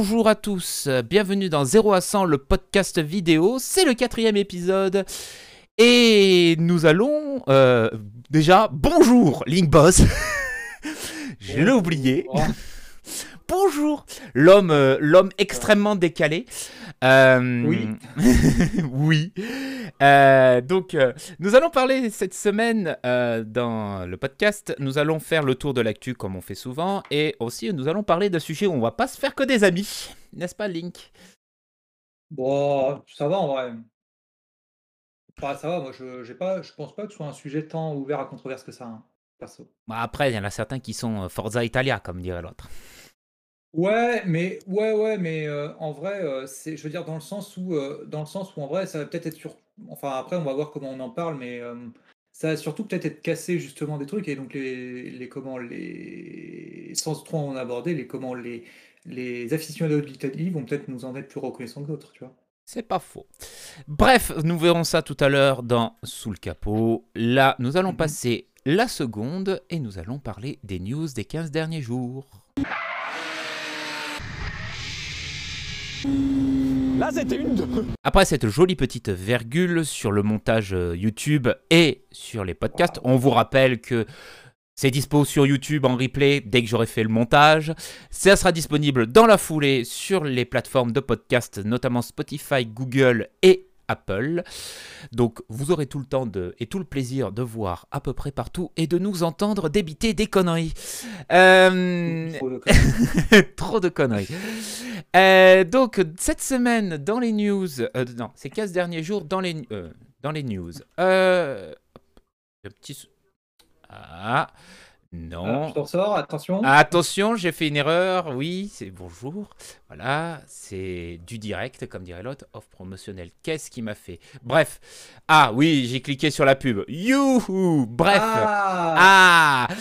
Bonjour à tous, bienvenue dans 0 à 100, le podcast vidéo. C'est le quatrième épisode. Et nous allons euh, déjà, bonjour Link Boss. Je l'ai oublié. Bonjour l'homme, euh, l'homme extrêmement décalé. Euh, Oui. oui. Euh, donc, nous allons parler cette semaine dans le podcast. Nous allons faire le tour de l'actu comme on fait souvent. Et aussi, nous allons parler d'un sujet où on va pas se faire que des amis. N'est-ce pas, Link? Bon, ça va en vrai. Enfin, ça va, moi je j'ai pas, je pense pas que ce soit un sujet tant ouvert à controverse que ça, hein, perso. Bah, Après, il y en a certains qui sont Forza Italia, comme dirait l'autre. Ouais, mais ouais, ouais, mais euh, en vrai, euh, c'est, je veux dire dans le sens où, euh, dans le sens où en vrai, ça va peut-être être sur, enfin après on va voir comment on en parle, mais euh, ça va surtout peut-être être cassé justement des trucs et donc les, les comment les, sans trop en aborder, les comment les les aficionados de l'Italie vont peut-être nous en être plus reconnaissants que d'autres, tu vois. C'est pas faux. Bref, nous verrons ça tout à l'heure dans Sous le capot. Là, nous allons Mhm. passer la seconde et nous allons parler des news des 15 derniers jours. Après cette jolie petite virgule sur le montage euh, YouTube et sur les podcasts, on vous rappelle que c'est dispo sur YouTube en replay dès que j'aurai fait le montage. Ça sera disponible dans la foulée sur les plateformes de podcast, notamment Spotify, Google et Apple. Donc vous aurez tout le temps de, et tout le plaisir de voir à peu près partout et de nous entendre débiter des conneries. Euh, Trop de conneries. Trop de conneries. Euh, donc, cette semaine, dans les news, euh, non, ces 15 derniers jours, dans les, dans les news. Le petit. sou- Ah, Alors, non. je t'en sors, attention. Attention, j'ai fait une erreur. Oui, c'est bonjour. Voilà, c'est du direct, comme dirait l'autre. Offre promotionnelle. Qu'est-ce qui m'a fait? Bref. Ah oui, j'ai cliqué sur la pub. Youhou Bref. Ah, Ah,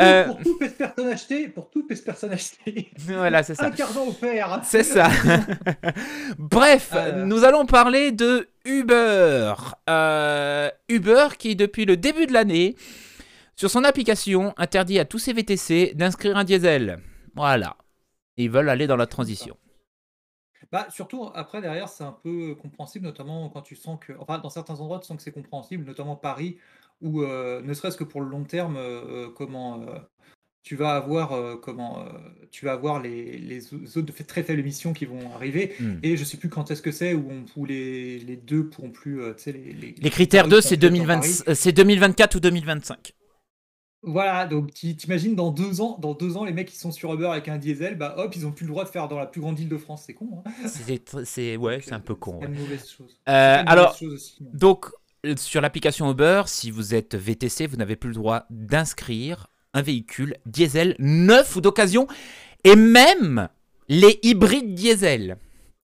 Euh, Pour toute personne achetée, pour toute personne achetée, Voilà, c'est ça. un carton offert. C'est ça. Bref, Euh. nous allons parler de Uber. Euh, Uber qui, depuis le début de l'année, sur son application, interdit à tous ses VTC d'inscrire un diesel. Voilà. Ils veulent aller dans la transition. Bah, surtout, après, derrière, c'est un peu compréhensible, notamment quand tu sens que. Enfin, dans certains endroits, tu sens que c'est compréhensible, notamment Paris, où, euh, ne serait-ce que pour le long terme, euh, euh, comment. euh, tu vas avoir, comment, tu vas avoir les, les zones de très faible émission qui vont arriver. Hmm. Et je sais plus quand est-ce que c'est, où, on, où les, les deux pourront plus. les, les, Les critères seront 2, plus c'est complètes dans 2020 Paris. euh, c'est 2024 ou 2025. Voilà, donc ti- t'imagines dans deux ans, dans deux ans, les mecs qui sont sur Uber avec un diesel, bah hop, ils ont plus le droit de faire dans la plus grande île de France, c'est con. Hein C'est ouais, c'est un peu con. C'est ouais. une mauvaise chose. Euh, une alors, mauvaise chose aussi. Donc, euh, sur l'application Uber, si vous êtes VTC, vous n'avez plus le droit d'inscrire un véhicule diesel neuf ou d'occasion, et même les hybrides diesel.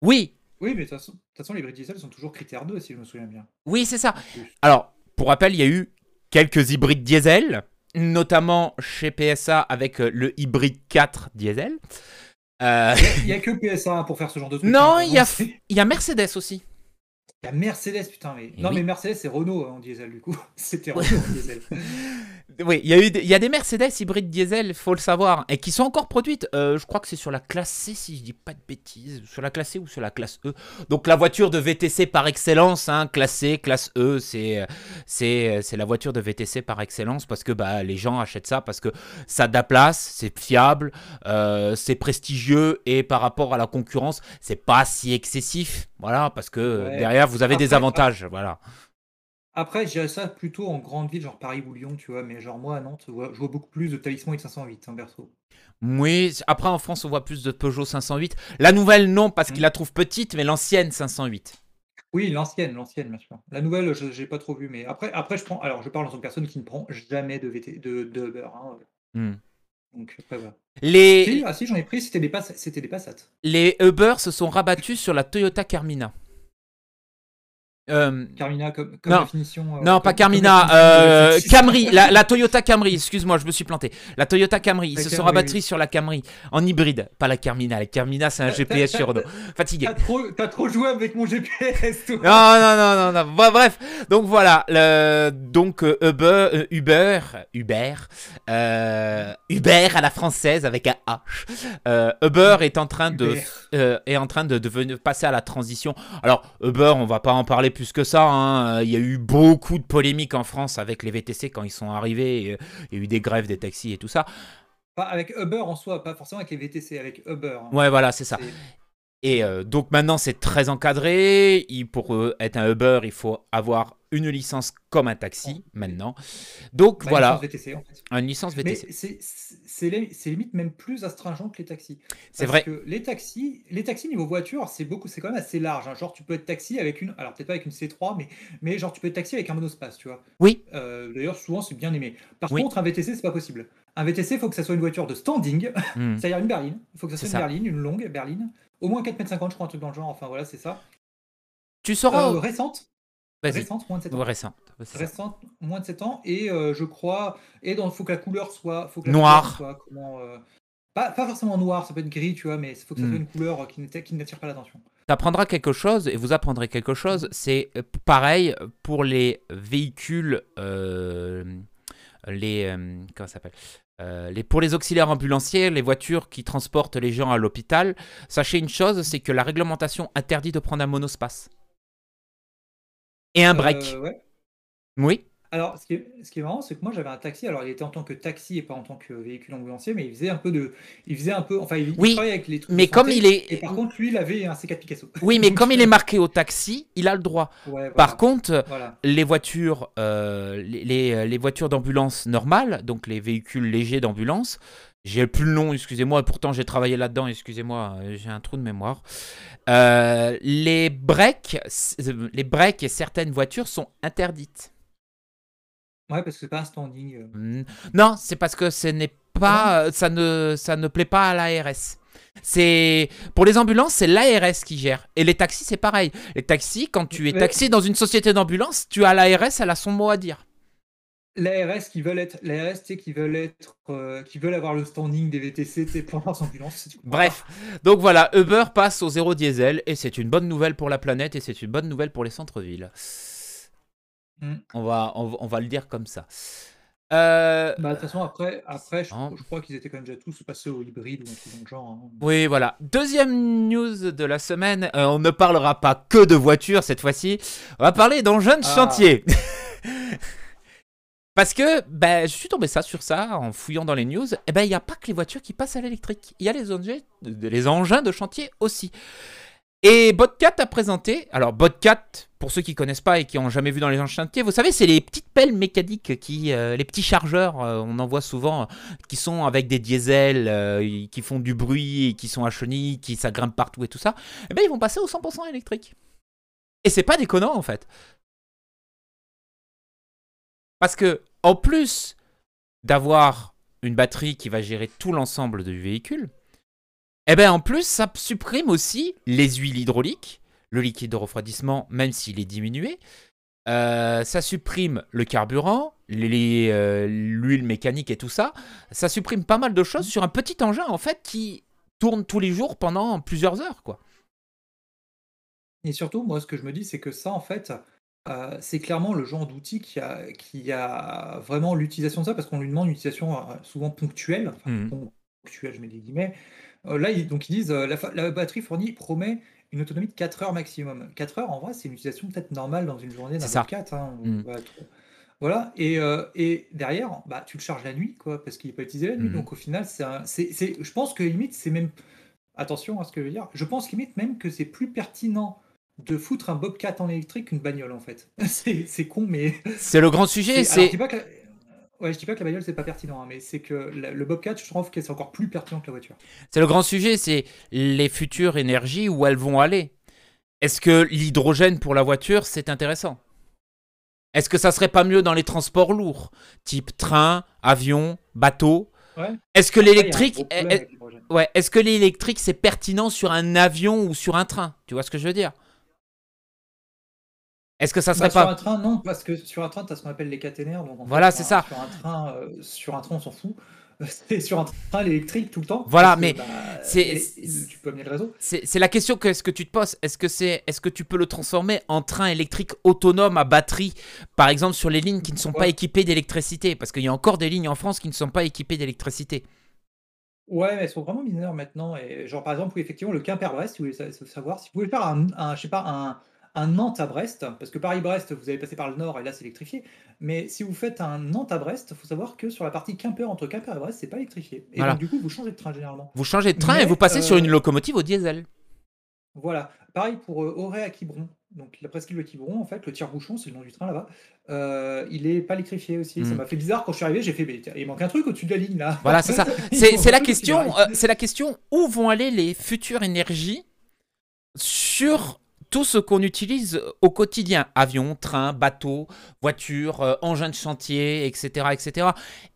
Oui, Oui, mais de toute façon, les hybrides diesel sont toujours critères 2, si je me souviens bien. oui, c'est ça. Alors, pour rappel, il y a eu quelques hybrides diesel, notamment chez PSA avec euh, le hybride 4 diesel. Euh, Il n'y a que PSA pour faire ce genre de truc. non, hein, il y, a, il y a Mercedes aussi. il y a Mercedes, putain, mais. Eh non, oui. mais Mercedes, c'est Renault hein, en diesel, du coup. C'était Renault en diesel. Oui, il y, a eu des- il y a des Mercedes hybrides diesel, faut le savoir, et qui sont encore produites. Euh, je crois que c'est sur la classe C, si je dis pas de bêtises. Sur la classe C ou sur la classe E. Donc la voiture de VTC par excellence, hein, classe C, classe E, c'est c'est c'est la voiture de VTC par excellence parce que bah, les gens achètent ça parce que ça a de la place, c'est fiable, euh, c'est prestigieux et par rapport à la concurrence, c'est pas si excessif. Voilà, parce que Ouais. derrière vous avez des avantages. Voilà. Après, je dirais ça plutôt en grande ville, genre Paris ou Lyon, tu vois, mais genre moi à Nantes, je vois, je vois beaucoup plus de Talisman X508, hein, perso. Oui, après en France on voit plus de Peugeot 508. La nouvelle non parce qu'il Mhm. la trouve petite, mais l'ancienne 508. Oui, l'ancienne, l'ancienne, bien sûr. La nouvelle, je n'ai pas trop vu, mais après, après, je prends. Alors, je parle en tant que personne qui ne prend jamais de VT, de, de Uber. hein, Hmm. donc, après, voilà. Les, Si, ah si, j'en ai pris, c'était des, Pass- des Passat. les Uber se sont rabattus sur la Toyota Carmina. Euh, Carmina comme, comme non, définition. Euh, non, pas Carmina. Euh, Camry, la, la, Toyota Camry. Excuse-moi, je me suis planté. La Toyota Camry. Ils se sont rabattus sur la Camry en hybride, pas la Carmina. La Carmina, c'est un GPS sur Renault. Fatigué. T'as trop, trop, joué avec mon GPS. Toi. Non, non, non, non, non. bref, donc voilà. Le, donc Uber, Uber, Uber, Uber à la française avec un H. Uber est en train de, est en train de, de passer à la transition. Alors Uber, on va pas en parler plus que ça. Hein. Il y a eu beaucoup de polémiques en France avec les VTC quand ils sont arrivés. Euh, il y a eu des grèves des taxis et tout ça. Pas avec Uber en soi, pas forcément avec les VTC, avec Uber. Hein. Ouais, voilà, c'est ça. Et euh, donc maintenant, c'est très encadré. pour euh, être un Uber, il faut avoir une licence comme un taxi maintenant. Donc bah, voilà. Une licence VTC, en fait. Une licence VTC. C'est limite même plus astringent que les taxis. C'est vrai. Que les taxis, les taxis niveau voiture, c'est beaucoup, c'est quand même assez large. Hein. Genre, tu peux être taxi avec une, alors peut-être pas avec une C3, mais, mais genre tu peux être taxi avec un monospace, tu vois. Oui. Euh, d'ailleurs, souvent c'est bien aimé. Par contre, un VTC, c'est pas possible. Un VTC, il faut que ça soit une voiture de standing, hmm. c'est-à-dire une berline. Il faut que ça soit une berline, une longue berline. Au moins 4 m 50, je crois, un truc dans le genre. Enfin voilà, c'est ça. Tu sauras. Euh, récente. Récente, moins de 7 ans. récente. Récente, moins de 7 ans. Et euh, je crois. Et il faut que la couleur soit. Faut Noir. Euh, pas, pas, forcément noir, ça peut être gris, tu vois, mais il faut que ça soit hmm. une couleur qui, qui n'attire pas l'attention. Tu apprendras quelque chose et vous apprendrez quelque chose. C'est pareil pour les véhicules. les. comment ça s'appelle euh, les, pour les auxiliaires ambulanciers, les voitures qui transportent les gens à l'hôpital, sachez une chose, c'est que la réglementation interdit de prendre un monospace. Et un break. Euh, oui. Alors, ce qui est, ce qui est marrant, c'est que moi j'avais un taxi. Alors, il était en tant que taxi et pas en tant que véhicule ambulancier, mais il faisait un peu de, il faisait un peu, enfin, il, oui, travaillait avec les trucs. Mais comme il est, et par contre, lui, il avait un C4 Picasso. Oui, mais comme il est marqué au taxi, il a le droit. Par contre, les voitures, euh, les, euh, les, voitures d'ambulance normales, donc les véhicules légers d'ambulance, j'ai plus le nom, excusez-moi, pourtant j'ai travaillé là-dedans, excusez-moi, euh, j'ai un trou de mémoire. les breaks, les breaks et certaines voitures sont interdites. Ouais, parce que c'est pas un standing. Euh. Mmh. Non, c'est parce que ce n'est pas, euh, ça ne, ça ne plaît pas à l'ARS. C'est pour les ambulances, c'est l'ARS qui gère. Et les taxis, c'est pareil. Les taxis, quand tu es taxi dans une société d'ambulance, tu as l'ARS, elle a son mot à dire. L'ARS qui veulent être, l'ARS, qui veulent être, euh, qui veulent avoir le standing des VTC pour leurs ambulances. Bref, donc voilà, Uber passe au zéro diesel et c'est une bonne nouvelle pour la planète et c'est une bonne nouvelle pour les centres-villes. Mm. On, va, on, va le dire comme ça. Euh, bah, de toute façon, après, après je, crois qu'ils étaient quand même déjà tous passés au hybride ou un truc dans le genre. Hein. Oui, voilà. Deuxième news de la semaine. Euh, on ne parlera pas que de voitures cette fois-ci. On va parler d'engins de ah. chantier. Parce que ben, je suis tombé ça sur ça en fouillant dans les news. Et eh ben il n'y a pas que les voitures qui passent à l'électrique. Il y a les, engins de chantier aussi. Et Botcat a présenté, alors Botcat, pour ceux qui connaissent pas et qui ont jamais vu dans les chantiers, vous savez, c'est les petites pelles mécaniques, qui, euh, les petits chargeurs, euh, on en voit souvent, euh, qui sont avec des diesels, qui font du bruit, qui sont à chenilles, qui ça partout et tout ça. Eh bien, ils vont passer au 100% électrique. Et c'est pas déconnant en fait. Parce que, en plus d'avoir une batterie qui va gérer tout l'ensemble du véhicule, eh bien, en plus, ça supprime aussi les huiles hydrauliques, le liquide de refroidissement, même s'il est diminué. Euh, ça supprime le carburant, euh, l'huile mécanique et tout ça. Ça supprime pas mal de choses sur un petit engin, en fait, qui tourne tous les jours pendant plusieurs heures, quoi. Et surtout, moi, ce que je me dis, c'est que ça, en fait, euh, c'est clairement le genre d'outil qui a, qui a vraiment l'utilisation de ça, parce qu'on lui demande une utilisation souvent ponctuelle, enfin, mmh. ponctuelle, je mets des guillemets, euh, là, ils, donc ils disent euh, la, batterie fournie promet une autonomie de 4 heures maximum. 4 heures, en vrai, c'est une utilisation peut-être normale dans une journée d'un 4. Hein, mm. voilà, et, euh, et, derrière, bah, tu le charges la nuit, quoi, parce qu'il n'est pas utilisé la nuit. Mm. Donc au final, c'est, je pense que limite, c'est même. Attention à ce que je veux dire. Je pense limite même que c'est plus pertinent de foutre un Bobcat en électrique qu'une bagnole, en fait. c'est, con, mais. C'est le grand sujet. C'est. Ouais, je dis pas que la bagnole c'est pas pertinent, hein, mais c'est que le Bobcat, je trouve que c'est encore plus pertinent que la voiture. C'est le grand sujet, c'est les futures énergies où elles vont aller. Est-ce que l'hydrogène pour la voiture c'est intéressant? Est-ce que ça serait pas mieux dans les transports lourds, type train, avion, bateau? Ouais. Est-ce que l'électrique, ouais, est-ce que l'électrique c'est pertinent sur un avion ou sur un train? Tu vois ce que je veux dire? Est-ce que ça Bah, serait sur pas un train, non, parce que sur un train, tu as ce qu'on appelle les caténaires. Donc Voilà, c'est ça. Sur un train, euh, sur un train, on s'en fout. C'est sur un train électrique tout le temps. Voilà, mais bah, c'est- tu peux amener le réseau. C'est la question que, ce que tu te poses? Est-ce que, c'est, est-ce que tu peux le transformer en train électrique autonome à batterie, par exemple sur les lignes qui ne sont pas équipées d'électricité? Parce qu'il y a encore des lignes en France qui ne sont pas équipées d'électricité. Ouais, mais elles sont vraiment mineures maintenant. Et genre, par exemple, oui, effectivement, le Quimper-Brest, si vous voulez sa- sa- savoir, si vous pouvez faire un, un, je sais pas, un, un Nantes à Brest, parce que Paris-Brest, vous allez passer par le nord et là, c'est électrifié. Mais si vous faites un Nantes à Brest, il faut savoir que sur la partie Quimper, entre Quimper et Brest, c'est pas électrifié. Et Voilà. donc, du coup, vous changez de train généralement. Vous changez de train et vous passez sur euh, une locomotive au diesel. Voilà. Pareil pour euh, Auray à Quiberon. Donc, la presqu'île de Quiberon, en fait, le tire-bouchon, c'est le nom du train là-bas. euh, il est pas électrifié aussi. Ça Mm. m'a fait bizarre quand je suis arrivé. J'ai fait, mais il manque un truc au-dessus de la ligne là. Voilà, c'est ça. C'est la question. euh, c'est la question. Où vont aller les futures énergies sur tout ce qu'on utilise au quotidien Avions, trains, bateaux, voitures, euh, engins de chantier, etc., etc.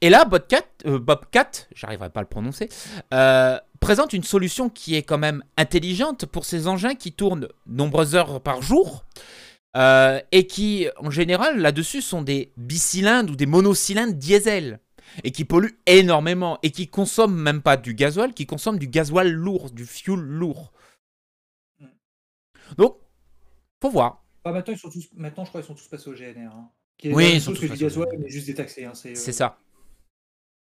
Et là, Bobcat, euh, Bobcat, j'arriverai pas à le prononcer, euh, présente une solution qui est quand même intelligente pour ces engins qui tournent nombreuses heures par jour. euh, et qui, en général, là-dessus, sont des bicylindres ou des monocylindres diesel et qui polluent énormément et qui consomment même pas du gasoil, qui consomment du gasoil lourd, du fuel lourd. Donc, faut voir. Ah, maintenant, ils sont tous, maintenant, je crois qu'ils sont tous passés au GNR. hein. Qui est Oui, ils sont tous passés au GNR. mais juste détaxé. Hein, c'est, euh, ça.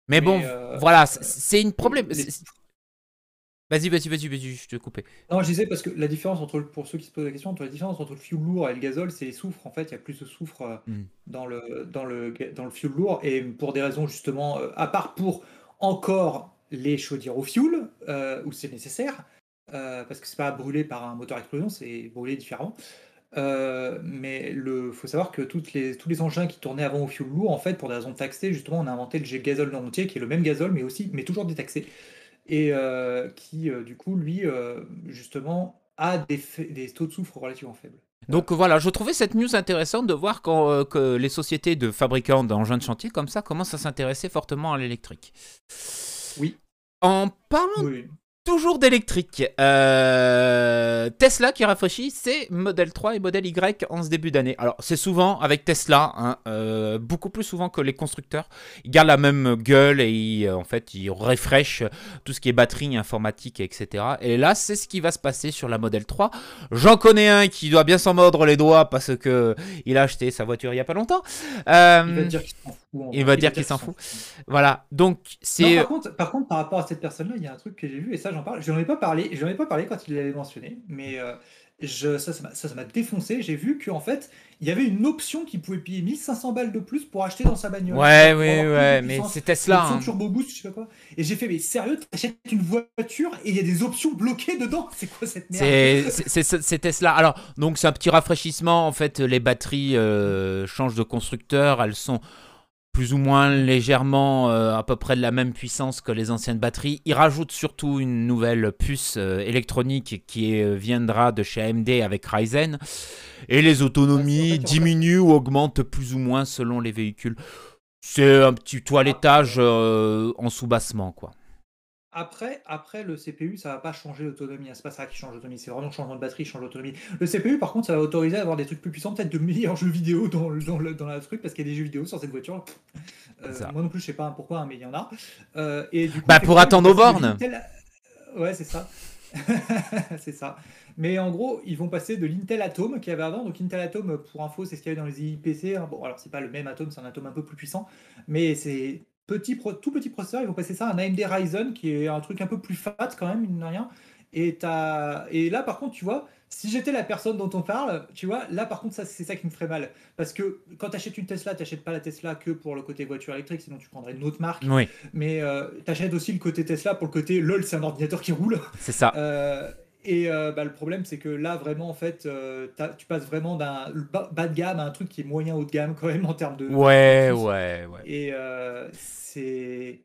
Mais, mais, bon, euh, voilà, c'est- c'est une problème. les- Vas-y, vas-y, vas-y, vas-y, je te coupais. Non, je disais parce que la différence entre, le- pour ceux qui se posent la question, entre la différence entre le fuel lourd et le gazole, c'est les soufres. En fait, il y a plus de soufre euh, Mm. dans, le, dans, le, dans le fuel lourd. Et pour des raisons justement, euh, à part pour encore les chaudières au fuel, euh, où c'est nécessaire, euh, parce que c'est pas brûlé par un moteur à explosion, c'est brûlé différemment. Euh, mais il faut savoir que toutes les, tous les engins qui tournaient avant au fuel lourd, en fait, pour des raisons taxées, justement, on a inventé le jet gazole non routier, qui est le même gazole, mais aussi, mais toujours détaxé et euh, qui, du coup, lui, justement, a des, taux de soufre relativement faibles. Donc voilà, je trouvais cette news intéressante de voir quand, euh, que les sociétés de fabricants d'engins de chantier comme ça commencent à s'intéresser fortement à l'électrique. Oui. En parlant Oui. Toujours d'électrique, euh, Tesla qui rafraîchit ses Model 3 et Model Y en ce début d'année. Alors c'est souvent avec Tesla, hein, euh, beaucoup plus souvent que les constructeurs. Ils gardent la même gueule et ils, euh, en fait ils tout ce qui est batterie, informatique, etc. Et là c'est ce qui va se passer sur la Model 3. J'en connais un qui doit bien s'en mordre les doigts parce que il a acheté sa voiture il y a pas longtemps. Il va dire il va dire qu'il s'en fout. voilà, donc c'est par, contre, par contre, par rapport à cette personne-là, il y a un truc que j'ai vu, et ça, j'en parle. Je n'en ai pas parlé, j'en ai pas parlé quand il l'avait mentionné, mais euh, je, ça, ça m'a- défoncé. J'ai vu qu'en fait, il y avait une option qui pouvait payer 1500 balles de plus pour acheter dans sa bagnole. Ouais, oui, de ouais, mais c'est Tesla. Hein. turbo boost, je sais pas quoi. Et j'ai fait, mais sérieux, t'achètes une voiture et il y a des options bloquées dedans? C'est quoi cette merde? C'est Tesla. Alors, donc c'est un petit rafraîchissement. En fait, les batteries euh, changent de constructeur. Elles sont plus ou moins légèrement euh, à peu près de la même puissance que les anciennes batteries. Ils rajoutent surtout une nouvelle puce euh, électronique qui euh, viendra de chez AMD avec Ryzen. Et les autonomies Ouais, diminuent ou augmentent plus ou moins selon les véhicules. C'est un petit toilettage en sous-bassement, quoi. Après, après, le CPU, ça va pas changer l'autonomie. hein. C'est pas ça qui change l'autonomie. C'est vraiment le changement de batterie qui change l'autonomie. Le CPU, par contre, ça va autoriser à avoir des trucs plus puissants, peut-être de meilleurs jeux vidéo dans, le- dans, le, dans la truc, parce qu'il y a des jeux vidéo sur cette voiture. Euh, moi non plus, je sais pas pourquoi, hein, mais il y en a. Euh, et du coup, Bah, pour attendre aux bornes. Ouais, c'est ça. c'est ça. Mais en gros, ils vont passer de l'Intel Atom qu'il y avait avant. Donc, Intel Atom, pour info, c'est ce qu'il y avait dans les IPC. Bon, alors, c'est pas le même Atom, c'est un Atom un peu plus puissant. Mais c'est petit, pro- tout petit processeur. Ils vont passer ça à un AMD Ryzen qui est un truc un peu plus fat quand même, mine de rien. Et, et là, par contre, tu vois, si j'étais la personne dont on parle, tu vois, là, par contre, ça, c'est ça qui me ferait mal. Parce que quand tu achètes une Tesla, tu n'achètes pas la Tesla que pour le côté voiture électrique, sinon tu prendrais une autre marque. Oui, Mais tu achètes aussi le côté Tesla pour le côté lol, c'est un ordinateur qui roule. c'est ça. Euh, et euh, bah, le problème, c'est que là, vraiment, en fait, euh, tu passes vraiment d'un bas, de gamme à un truc qui est moyen haut de gamme, quand même, en termes de. Ouais, de- ouais, ouais. Et euh, c'est.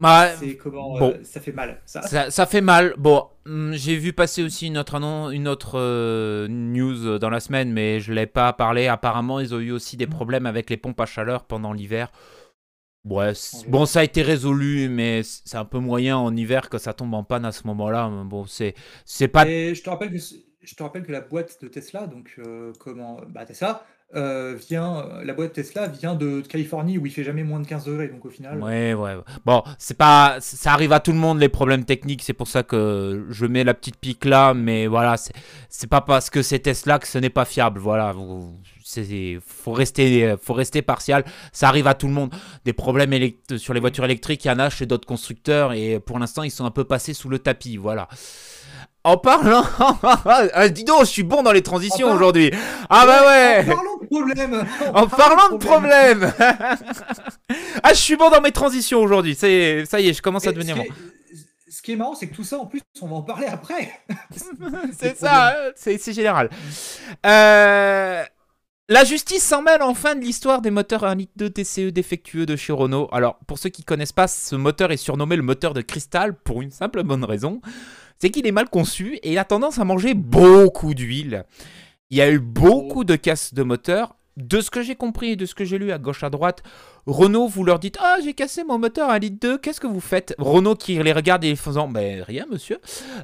Bah, comment. bon. ça fait mal. Ça. Ça, ça fait mal. Bon, hum, j'ai vu passer aussi une autre, une autre news dans la semaine, mais je ne l'ai pas parlé. Apparemment, ils ont eu aussi des Mm. problèmes avec les pompes à chaleur pendant l'hiver. Ouais, bon, ça a été résolu, mais c'est un peu moyen en hiver que ça tombe en panne à ce moment-là. Bon, c'est c'est pas. Et je te rappelle que. je te rappelle que la boîte de Tesla, donc euh, comment, bah, Tesla, euh, vient, la boîte Tesla vient de, Californie où il fait jamais moins de 15 degrés, donc au final. Ouais, ouais. Bon, c'est pas, ça arrive à tout le monde les problèmes techniques, c'est pour ça que je mets la petite pique là, mais voilà, c'est pas parce que c'est Tesla que ce n'est pas fiable, voilà. Il faut rester, faut rester partial. Ça arrive à tout le monde. Des problèmes sur les voitures électriques, il y en a chez d'autres constructeurs et pour l'instant, ils sont un peu passés sous le tapis, voilà. En parlant. Ah, dis donc, je suis bon dans les transitions aujourd'hui. Ah bah ouais. En parlant de problème. En, parlant de problème. ah, je suis bon dans mes transitions aujourd'hui. Ça y est, je commence à devenir bon. Ce qui est marrant, c'est que tout ça, en plus, on va en parler après. c'est ça, hein, c'est général. Euh. La justice s'en mêle enfin de l'histoire des moteurs 1.2 litre TCE défectueux de chez Renault. Alors, pour ceux qui connaissent pas, ce moteur est surnommé le moteur de cristal pour une simple bonne raison c'est qu'il est mal conçu et il a tendance à manger beaucoup d'huile. Il y a eu beaucoup de casses de moteur. De ce que j'ai compris et de ce que j'ai lu à gauche à droite, Renault, vous leur dites Ah, j'ai cassé mon moteur à litre 2, qu'est-ce que vous faites? Renault qui les regarde et faisant Ben rien, monsieur.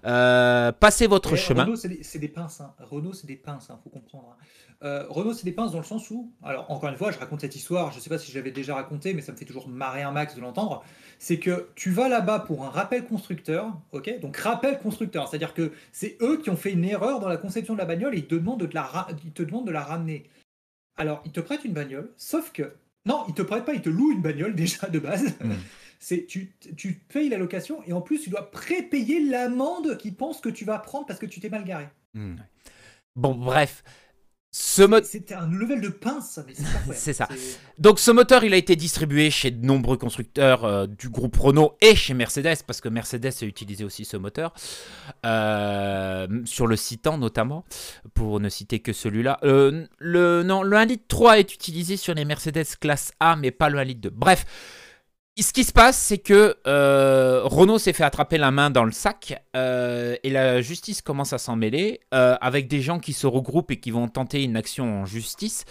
Euh, passez votre chemin. Renault, c'est des, pinces. Hein. Renault, c'est des pinces, il hein, faut comprendre. Hein. Euh, Renault, c'est des pinces dans le sens où, alors encore une fois, je raconte cette histoire, je ne sais pas si je l'avais déjà raconté, mais ça me fait toujours marrer un max de l'entendre. C'est que tu vas là-bas pour un rappel constructeur, ok? Donc rappel constructeur, c'est-à-dire que c'est eux qui ont fait une erreur dans la conception de la bagnole et ils te demandent de, la, ils te demandent de la ramener. Alors, ils te prêtent une bagnole, sauf que. Non, ils te prêtent pas, ils te louent une bagnole déjà de base. Mmh. C'est tu, tu payes la location et en plus tu dois prépayer l'amende qu'ils pensent que tu vas prendre parce que tu t'es mal garé. Mmh. Bon, bref. C'était un level de pince, c'est ça. Donc ce moteur, il a été distribué chez de nombreux constructeurs euh, du groupe Renault et chez Mercedes, parce que Mercedes a utilisé aussi ce moteur, euh, sur le Citan notamment, pour ne citer que celui-là. Euh, le, non, le 1 litre 3 est utilisé sur les Mercedes classe A, mais pas le 1 litre 2. Bref, ce qui se passe, c'est que euh, Renault s'est fait attraper la main dans le sac euh, et la justice commence à s'en mêler euh, avec des gens qui se regroupent et qui vont tenter une action en justice.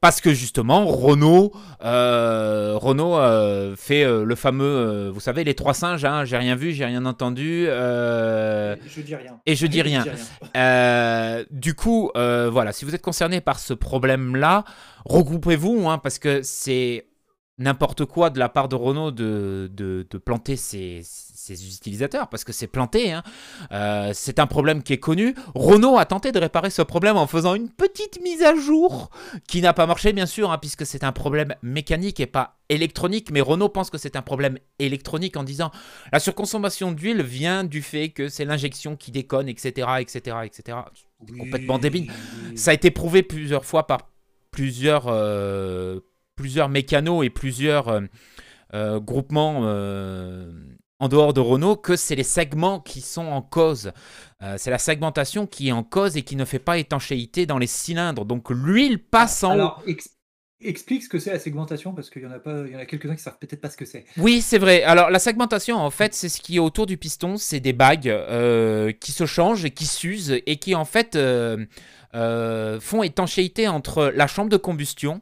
Parce que justement, Renault, Renault fait le fameux, vous savez, les trois singes, hein, j'ai rien vu, j'ai rien entendu. je dis rien. Et je dis rien. du coup, voilà, si vous êtes concerné par ce problème-là, regroupez-vous, hein, parce que c'est n'importe quoi de la part de Renault de, de, planter ses, utilisateurs, parce que c'est planté. Hein. Euh, c'est un problème qui est connu. Renault a tenté de réparer ce problème en faisant une petite mise à jour, qui n'a pas marché bien sûr, hein, puisque c'est un problème mécanique et pas électronique, mais Renault pense que c'est un problème électronique en disant la surconsommation d'huile vient du fait que c'est l'injection qui déconne, etc. etc., etc. Complètement débile. Ça a été prouvé plusieurs fois par plusieurs... Euh, plusieurs mécanos et plusieurs euh, euh, groupements euh, en dehors de Renault que c'est les segments qui sont en cause. c'est la segmentation qui est en cause et qui ne fait pas étanchéité dans les cylindres. Donc l'huile passe en Alors, explique ce que c'est la segmentation parce qu'il y en a pas, il y en a quelques-uns qui savent peut-être pas ce que c'est. Oui, c'est vrai. Alors la segmentation, en fait, c'est ce qui est autour du piston, c'est des bagues qui se changent qui s'usent et qui en fait font étanchéité entre la chambre de combustion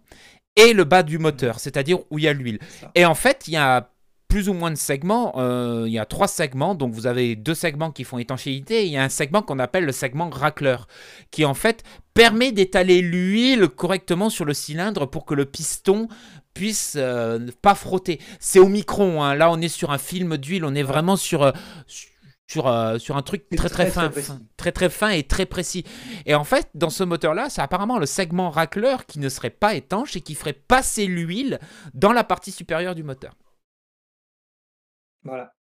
et le bas du moteur, c'est-à-dire où il y a l'huile. Et en fait, il y a plus ou moins de segments. Euh, il y a trois segments, donc vous avez deux segments qui font étanchéité. Et il y a un segment qu'on appelle le segment racleur, qui en fait permet d'étaler l'huile correctement sur le cylindre pour que le piston puisse euh, pas frotter. C'est au micron, hein. là on est sur un film d'huile, on est vraiment sur, euh, sur, euh, sur un truc très très, fin, très, très fin et très précis. Et en fait, dans ce moteur-là, c'est apparemment le segment racleur qui ne serait pas étanche et qui ferait passer l'huile dans la partie supérieure du moteur. Voilà.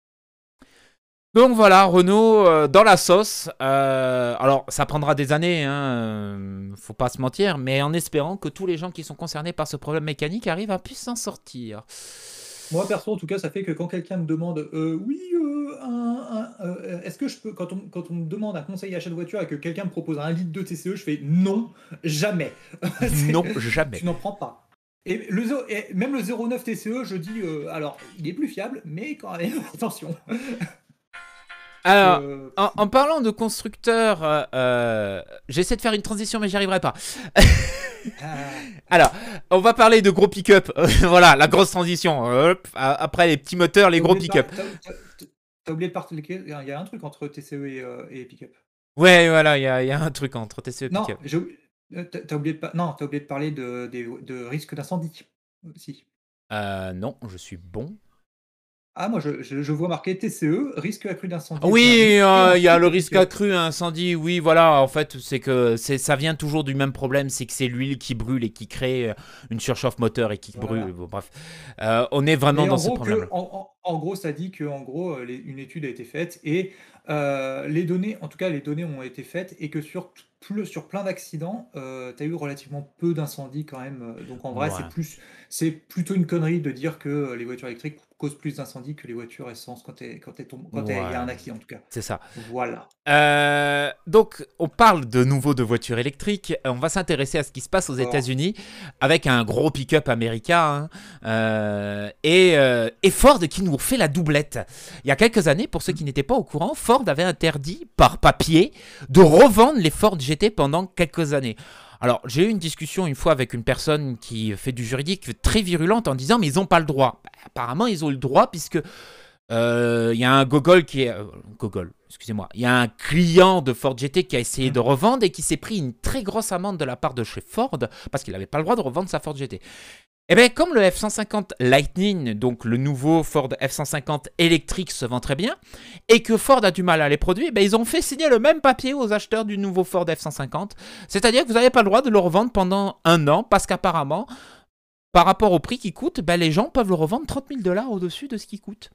Donc voilà, Renault euh, dans la sauce. Euh, alors ça prendra des années, hein, faut pas se mentir, mais en espérant que tous les gens qui sont concernés par ce problème mécanique arrivent à puisse s'en sortir. Moi, perso, en tout cas, ça fait que quand quelqu'un me demande euh, oui, euh, euh, est-ce que je peux, quand on, quand on me demande un conseil d'achat de voiture et que quelqu'un me propose un litre de TCE, je fais non, jamais. non, jamais. Tu n'en prends pas. Et, le, et même le 09 TCE, je dis, alors, il est plus fiable, mais quand même, attention. Alors, euh, en, parlant de constructeurs, euh, euh, j'essaie de faire une transition, mais j'y arriverai pas. Ah. Alors, on va parler de gros pick-up. voilà, la grosse transition. après les petits moteurs, les gros pick-up. T'as oublié de parler. Il y a un truc entre TCE et, et pick-up. Ouais, voilà, il y, a un truc entre TCE et Non, t'as oublié, de non, as oublié de parler de, de risque d'incendie aussi. non, je suis bon. Ah, moi, je, je, vois marqué TCE, risque accru d'incendie. Oui, euh, il y a le risque accru incendie. Oui, voilà. En fait, c'est que c'est ça vient toujours du même problème, c'est que c'est l'huile qui brûle et qui crée euh, une surchauffe moteur et qui brûle. bref, euh, on est vraiment dans ce problème. En, gros, ça dit que en gros, une étude a été faite et les données, en tout cas, les données ont été faites et que sur sur plein d'accidents, tu as eu relativement peu d'incendies quand même. Donc en vrai, c'est plus, c'est plutôt une connerie de dire que les voitures électriques plus d'incendie que les voitures essence quand il quand quand y a un accident en tout cas. C'est ça. Voilà. Euh, donc on parle de nouveau de voitures électriques. On va s'intéresser à ce qui se passe aux États-Unis avec un gros pick-up américain hein. euh, et, euh, et, Ford qui nous fait la doublette. Il y a quelques années, pour ceux qui n'étaient pas au courant, Ford avait interdit par papier de revendre les Ford GT pendant quelques années. Alors, j'ai eu une discussion une fois avec une personne qui fait du juridique très virulente en disant mais ils n'ont pas le droit. Bah, apparemment, ils ont le droit puisque euh, il y a un Gogol qui est euh, Gogol, excusez-moi, il y a un client de Ford GT qui a essayé de revendre et qui s'est pris une très grosse amende de la part de chez Ford parce qu'il n'avait pas le droit de revendre sa Ford GT. Eh bien, comme le F-150 Lightning, donc le nouveau Ford F-150 électrique, se vend très bien, et que Ford a du mal à les produire, eh ils ont fait signer le même papier aux acheteurs du nouveau Ford F-150. C'est-à-dire que vous n'avez pas le droit de le revendre pendant un an, parce qu'apparemment, par rapport au prix qui coûte, ben, les gens peuvent le revendre 30 000 dollars au-dessus de ce qui coûte.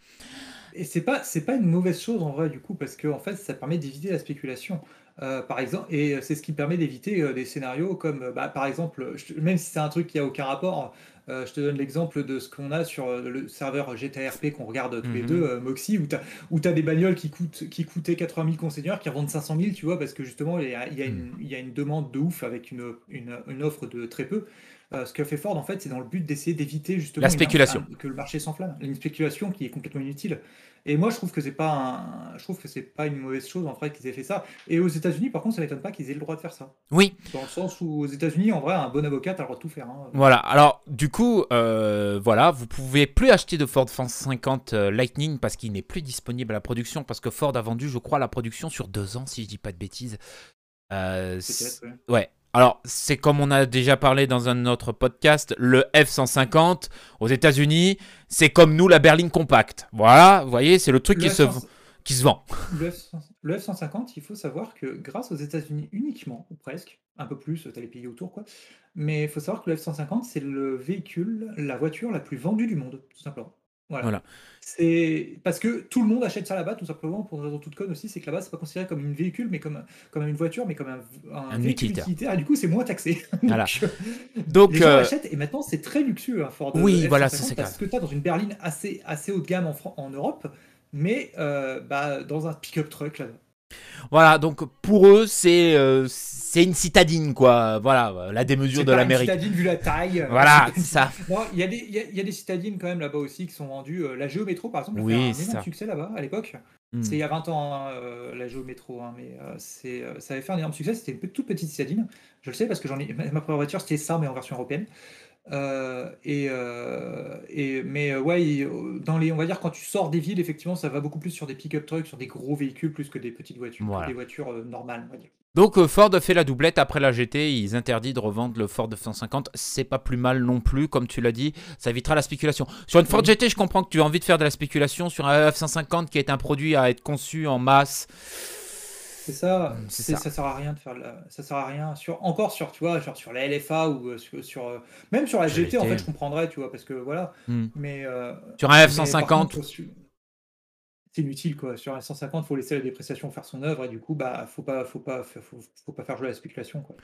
Et c'est pas pas une mauvaise chose en vrai du coup parce que en fait ça permet d'éviter la spéculation. Euh, par exemple, et c'est ce qui permet d'éviter euh, des scénarios comme, bah, par exemple, même si c'est un truc qui a aucun rapport, euh, je te donne l'exemple de ce qu'on a sur euh, le serveur GTRP qu'on regarde tous les mhm. deux, euh, Moxie, où tu as, des bagnoles qui, coûtent, qui coûtaient 80 000 conseillers qui revendent 500 000, tu vois, parce que justement, il y a, une, mhm. une, demande de ouf avec une, une, offre de très peu. Ce que fait Ford, en fait, c'est dans le but d'essayer d'éviter justement la spéculation. que le marché s'enflamme. Une spéculation qui est complètement inutile. Et moi, je trouve que c'est pas un... je trouve que c'est pas une mauvaise chose en fait qu'ils aient fait ça. Et aux États-Unis, par contre, ça m'étonne pas qu'ils aient le droit de faire ça. Oui. Dans le sens où aux États-Unis, en vrai, un bon avocat a le droit de tout faire. Hein. Voilà. Alors, du coup, euh, voilà, vous pouvez plus acheter de Ford 150 euh, Lightning parce qu'il n'est plus disponible à la production parce que Ford a vendu, je crois, la production sur deux ans, si je dis pas de bêtises. Euh, ouais. Alors, c'est comme on a déjà parlé dans un autre podcast, le F-150 aux États-Unis, c'est comme nous la berline compacte. Voilà, vous voyez, c'est le truc qui, se, qui se vend. Le F-150, il faut savoir que grâce aux États-Unis uniquement, ou presque, un peu plus, tu as les pays autour, quoi, mais il faut savoir que le F-150, c'est le véhicule, la voiture la plus vendue du monde, tout simplement. Voilà. C'est parce que tout le monde achète ça là-bas, tout simplement, pour une raison toute conne aussi, c'est que là-bas, c'est pas considéré comme une véhicule, mais comme, comme une voiture, mais comme un, un, véhicule utilitaire. Et du coup, c'est moins taxé. Voilà. Donc, les gens euh, achètent, et maintenant, c'est très luxueux, un hein, Ford Oui, voilà, c'est Parce que tu as dans une berline assez, assez haut de gamme en, en Europe, mais euh, bah, dans un pick-up truck là-bas. Voilà, donc pour eux, c'est euh, c'est une citadine, quoi. Voilà, la démesure de l'Amérique. C'est une citadine vu la taille. Voilà, c'est ça. Il y, a des, y, a, des citadines quand même là-bas aussi qui sont vendues. Euh, la Géométro, par exemple, oui, a un succès là-bas à l'époque. Hmm. C'est il y a 20 ans, hein, la Géométro, hein, mais c'est ça avait fait un énorme succès. C'était une toute petite citadine. Je le sais parce que j'en ai ma première voiture, c'était ça, mais en version européenne. Euh, et, euh, et, mais euh, ouais, dans les, on va dire quand tu sors des villes, effectivement, ça va beaucoup plus sur des pick-up trucks, sur des gros véhicules, plus que des petites voitures, des voitures normales, on va dire. Donc Ford fait la doublette après la GT, ils interdisent de revendre le Ford F-150, c'est pas plus mal non plus, comme tu l'as dit, ça évitera la spéculation. Sur une Ford GT, je comprends que tu as envie de faire de la spéculation, sur un F-150 qui est un produit à être conçu en masse, c'est ça, mmh, ça. ça. sert à rien de faire ça sert à rien sur encore sur tu vois genre sur la LFA ou euh, sur, euh, même sur la GT, en fait je comprendrais tu vois parce que voilà mmh. mais euh, sur un F150 c'est inutile quoi sur un F150 faut laisser la dépréciation faire son œuvre et du coup bah faut pas faut pas faut, pas faire jouer la spéculation quoi.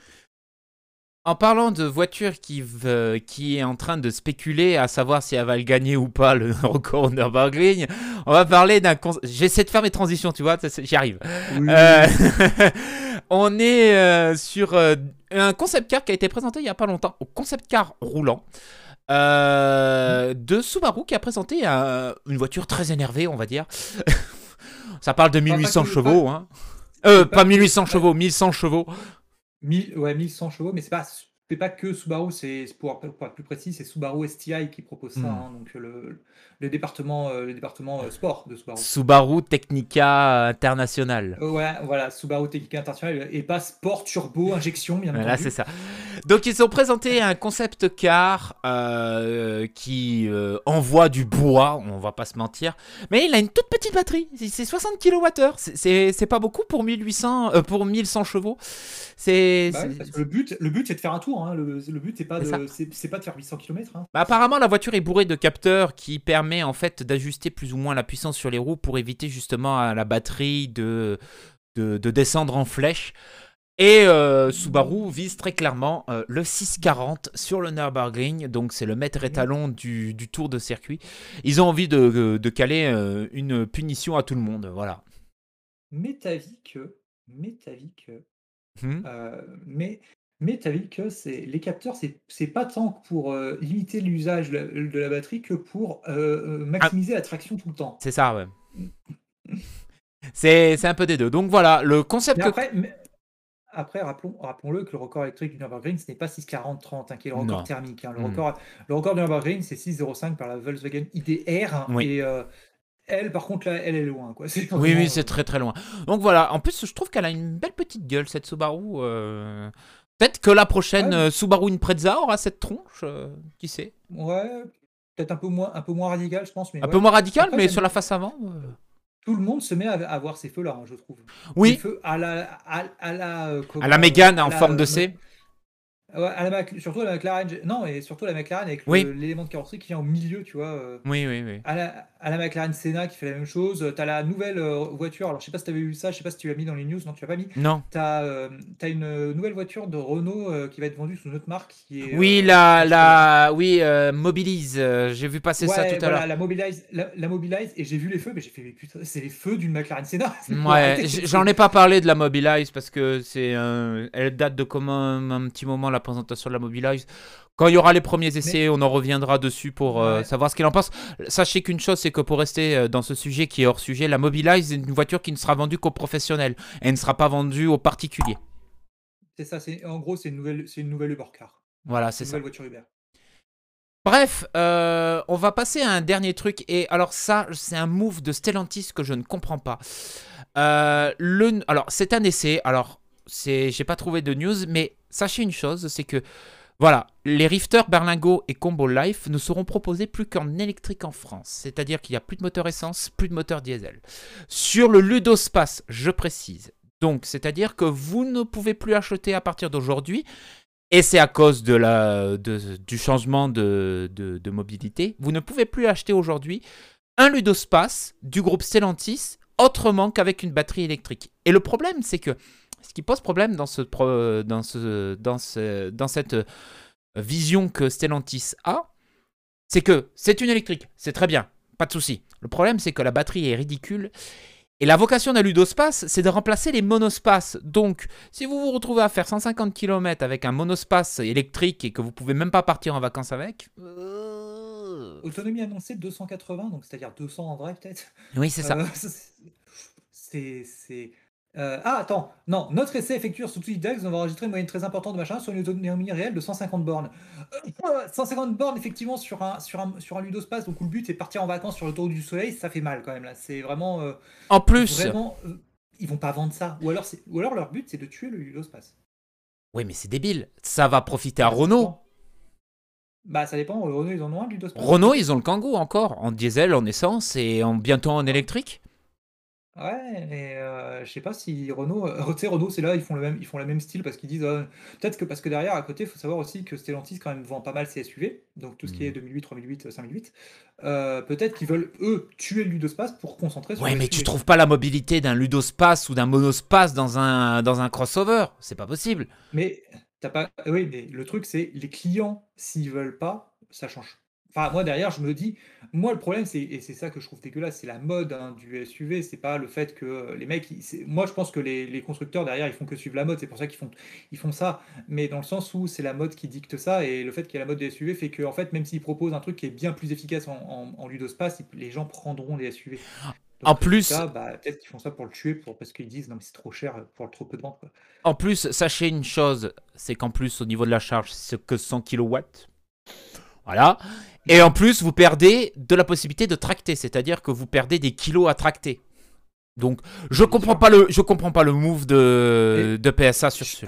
En parlant de voiture qui, qui est en train de spéculer à savoir si elle va le gagner ou pas le record Nürburgring, on va parler d'un. J'essaie de faire mes transitions, tu vois, j'y arrive. Euh, on est euh, sur euh, un concept car qui a été présenté il y a pas longtemps, au concept car roulant. de Subaru qui a présenté une voiture très énervée, on va dire. Ça parle de 1800 chevaux, hein. pas 1800 chevaux, 1100 chevaux. 1000, ouais, 1100 chevaux, mais c'est pas c'est pas que Subaru, c'est pour, pour être plus précis, c'est Subaru STI qui propose ça, Hmm. hein, donc le, le département, euh, le département euh, sport de Subaru. Subaru Technica International. Euh, ouais, voilà, Subaru Technica International et pas Sport Turbo Injection, bien Voilà, entendu. c'est ça. Donc ils ont présenté un concept car euh, qui envoie du bois, on va pas se mentir, mais il a une toute petite batterie, c'est- c'est 60 kWh, C'est- pas beaucoup pour 1800, euh, pour 1100 chevaux. C'est Bah oui, le but, le but c'est de faire un tour. hein. Le, le but c'est pas de, pas de faire 800 km. Hein. Bah, apparemment, la voiture est bourrée de capteurs qui permet en fait d'ajuster plus ou moins la puissance sur les roues pour éviter justement à la batterie de, de, de descendre en flèche. Et euh, Subaru vise très clairement euh, le 640 sur le Nürburgring, donc c'est le maître étalon du, du tour de circuit. Ils ont envie de, de caler euh, une punition à tout le monde, voilà. Mais t'as vu que, mais t'as que, Hmm. euh, mais mais t'as vu que c'est les capteurs, c'est c'est pas tant que pour euh, limiter l'usage de, la- de la batterie que pour euh, euh, maximiser la traction tout le temps. C'est ça, ouais. C'est un peu des deux. Donc voilà, le concept Mais que... après, mais- après rappelons, rappelons-le que le record électrique du Nürburgring, ce n'est pas 640-30, hein, qui est le record Non. thermique. hein. Le, Mm. record, le record du Nürburgring, c'est 605 par la Volkswagen IDR. hein, Oui. Et euh, elle, par contre, là, elle est loin. Quoi. Oui, vraiment, oui, c'est très très loin. Donc voilà, en plus, je trouve qu'elle a une belle petite gueule, cette Subaru. euh. Peut-être que la prochaine Ouais. euh, Subaru Impreza aura cette tronche, euh, qui sait. Ouais, peut-être un peu moins, un peu moins radical, je pense. Mais Un ouais. peu moins radical, Après, mais sur la face avant. euh. Tout le monde se met à, à voir ces feux-là, hein, je trouve. Oui, feux à la, à, à la, à la Mégane en la, forme de C. Ouais, à la surtout à la McLaren. Non, et surtout à la McLaren avec Oui. l'élément de carrosserie qui vient au milieu, tu vois. euh, Oui, oui, oui. À la, à la McLaren Senna qui fait la même chose. Tu as la nouvelle euh, voiture. Alors, je sais pas si tu avais vu ça, je sais pas si tu l'as mis dans les news. Non, tu l'as pas mis. Non. Tu as, une nouvelle voiture de Renault euh, qui va être vendue sous une autre marque. Qui est, Oui, euh, la, la, oui, euh, Mobilise. euh, J'ai vu passer ça tout à l'heure. la Mobilize, la, la Mobilize, et j'ai vu les feux, mais j'ai fait, mais putain, c'est les feux d'une McLaren Senna. Ouais, j'en ai pas parlé de la Mobilize parce que c'est, euh, elle date de comme un, un petit moment la présentation de la Mobilize. Quand il y aura les premiers essais, on en reviendra dessus pour euh, Ouais. savoir ce qu'il en pense. Sachez qu'une chose, c'est que pour rester euh, dans ce sujet qui est hors sujet, la Mobilize est une voiture qui ne sera vendue qu'aux professionnels et ne sera pas vendue aux particuliers. C'est ça, en gros, c'est une nouvelle, une nouvelle Uber car. Voilà, C'est ça. nouvelle voiture Uber. Bref, euh, on va passer à un dernier truc. Et alors ça, c'est un move de Stellantis que je ne comprends pas. Euh, le, alors, c'est un essai. Alors, c'est, j'ai pas trouvé de news, mais sachez une chose, c'est que voilà, les Rifters Berlingo et Combo Life ne seront proposés plus qu'en électrique en France. C'est-à-dire qu'il n'y a plus de moteur essence, plus de moteur diesel. Sur le Ludospace, je précise. Donc, c'est-à-dire que vous ne pouvez plus acheter à partir d'aujourd'hui et c'est à cause de la, du changement de, de- de mobilité. Vous ne pouvez plus acheter aujourd'hui un Ludospace du groupe Stellantis autrement qu'avec une batterie électrique. Et le problème, c'est que ce qui pose problème dans, ce, pro- dans, ce, dans, ce- dans cette vision que Stellantis a, c'est que c'est une électrique, c'est très bien, pas de souci. Le problème, c'est que la batterie est ridicule. Et la vocation d'un ludospace, c'est de remplacer les monospaces. Donc, si vous vous retrouvez à faire 150 km avec un monospace électrique et que vous pouvez même pas partir en vacances avec. euh, Autonomie annoncée 280, donc c'est-à-dire 200 en vrai peut-être. Oui, c'est ça. Euh, c'est. Euh, ah, attends, non, notre essai effectué sur Twitter, nous avons enregistré une moyenne très importante de machin sur une autonomie réelle de 150 bornes. Euh, 150 bornes, effectivement, sur un, sur un, sur un ludospace, donc où le but est de partir en vacances sur le tour du soleil, ça fait mal quand même là. C'est vraiment. euh, En plus, vraiment euh, ils vont pas vendre ça. Ou alors, ou alors leur but, c'est de tuer le ludospace. oui, mais c'est débile. Ça va profiter à Renault. Bah, ça dépend, Renault, ils en ont un ludospace. Renault, ils ont le Kangoo encore, en diesel, en essence et en, bientôt en électrique. Ouais, mais euh, je sais pas si Renault, euh, tu sais, Renault, c'est là, ils font le même, ils font le même style parce qu'ils disent, euh, peut-être que parce que derrière, à côté, il faut savoir aussi que Stellantis quand même vend pas mal ses SUV, donc tout ce qui est 2008, 3008, 5008. Euh, peut-être qu'ils veulent eux tuer le ludospace pour concentrer sur Ouais, mais SUV. tu trouves pas la mobilité d'un ludospace ou d'un monospace dans un, dans un crossover? C'est pas possible. Mais t'as pas, oui, mais le truc c'est les clients, s'ils veulent pas, ça change. Enfin, moi derrière, je me dis, moi le problème c'est et c'est ça que je trouve dégueulasse, c'est la mode hein, du SUV, c'est pas le fait que euh, les mecs, ils- moi je pense que les, les constructeurs derrière ils font que suivre la mode, c'est pour ça qu'ils font ils font ça, mais dans le sens où c'est la mode qui dicte ça et le fait qu'il y ait la mode des SUV fait que en fait même s'ils proposent un truc qui est bien plus efficace en, en, en les gens prendront les SUV. En plus, bah, peut-être qu'ils font ça pour le tuer, pour, parce qu'ils disent non mais c'est trop cher pour le trop peu de ventes. En plus, sachez une chose, c'est qu'en plus au niveau de la charge, c'est que 100 kW. Voilà. Et en plus, vous perdez de la possibilité de tracter, c'est-à-dire que vous perdez des kilos à tracter. Donc, je comprends pas le, je comprends pas le move de, de PSA sur ce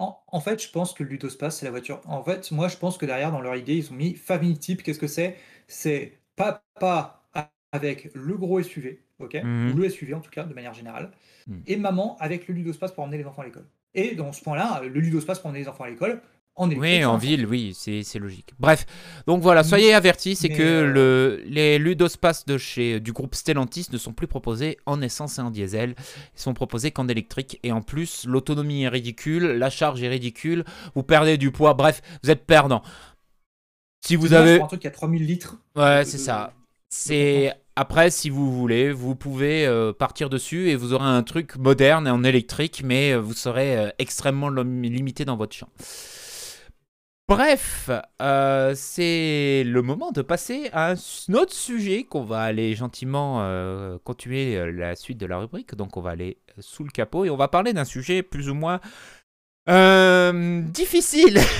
en, en, fait, je pense que le Ludospace, c'est la voiture. En fait, moi, je pense que derrière, dans leur idée, ils ont mis Family Type. Qu'est-ce que c'est? C'est papa avec le gros SUV, ok? Mhm. Ou le SUV, en tout cas, de manière générale. Mhm. Et maman avec le Ludospace pour emmener les enfants à l'école. Et dans ce point-là, le Ludospace pour emmener les enfants à l'école, oui, en ville, oui, c'est logique. Bref, donc voilà, soyez avertis, c'est que euh, le, les ludospaces de chez, du groupe Stellantis ne sont plus proposés en essence et en diesel, ils sont proposés qu'en électrique. Et en plus, l'autonomie est ridicule, la charge est ridicule, vous perdez du poids, bref, vous êtes perdant. Si vous avez... un truc qui a 3000 litres. Ouais, c'est ça. C'est... Après, si vous voulez, vous pouvez euh, partir dessus et vous aurez un truc moderne et en électrique, mais euh, vous serez extrêmement limité dans votre champ. Bref, euh, c'est le moment de passer à un autre sujet qu'on va aller gentiment euh, continuer euh, la suite de la rubrique. Donc on va aller sous le capot et on va parler d'un sujet plus ou moins difficile.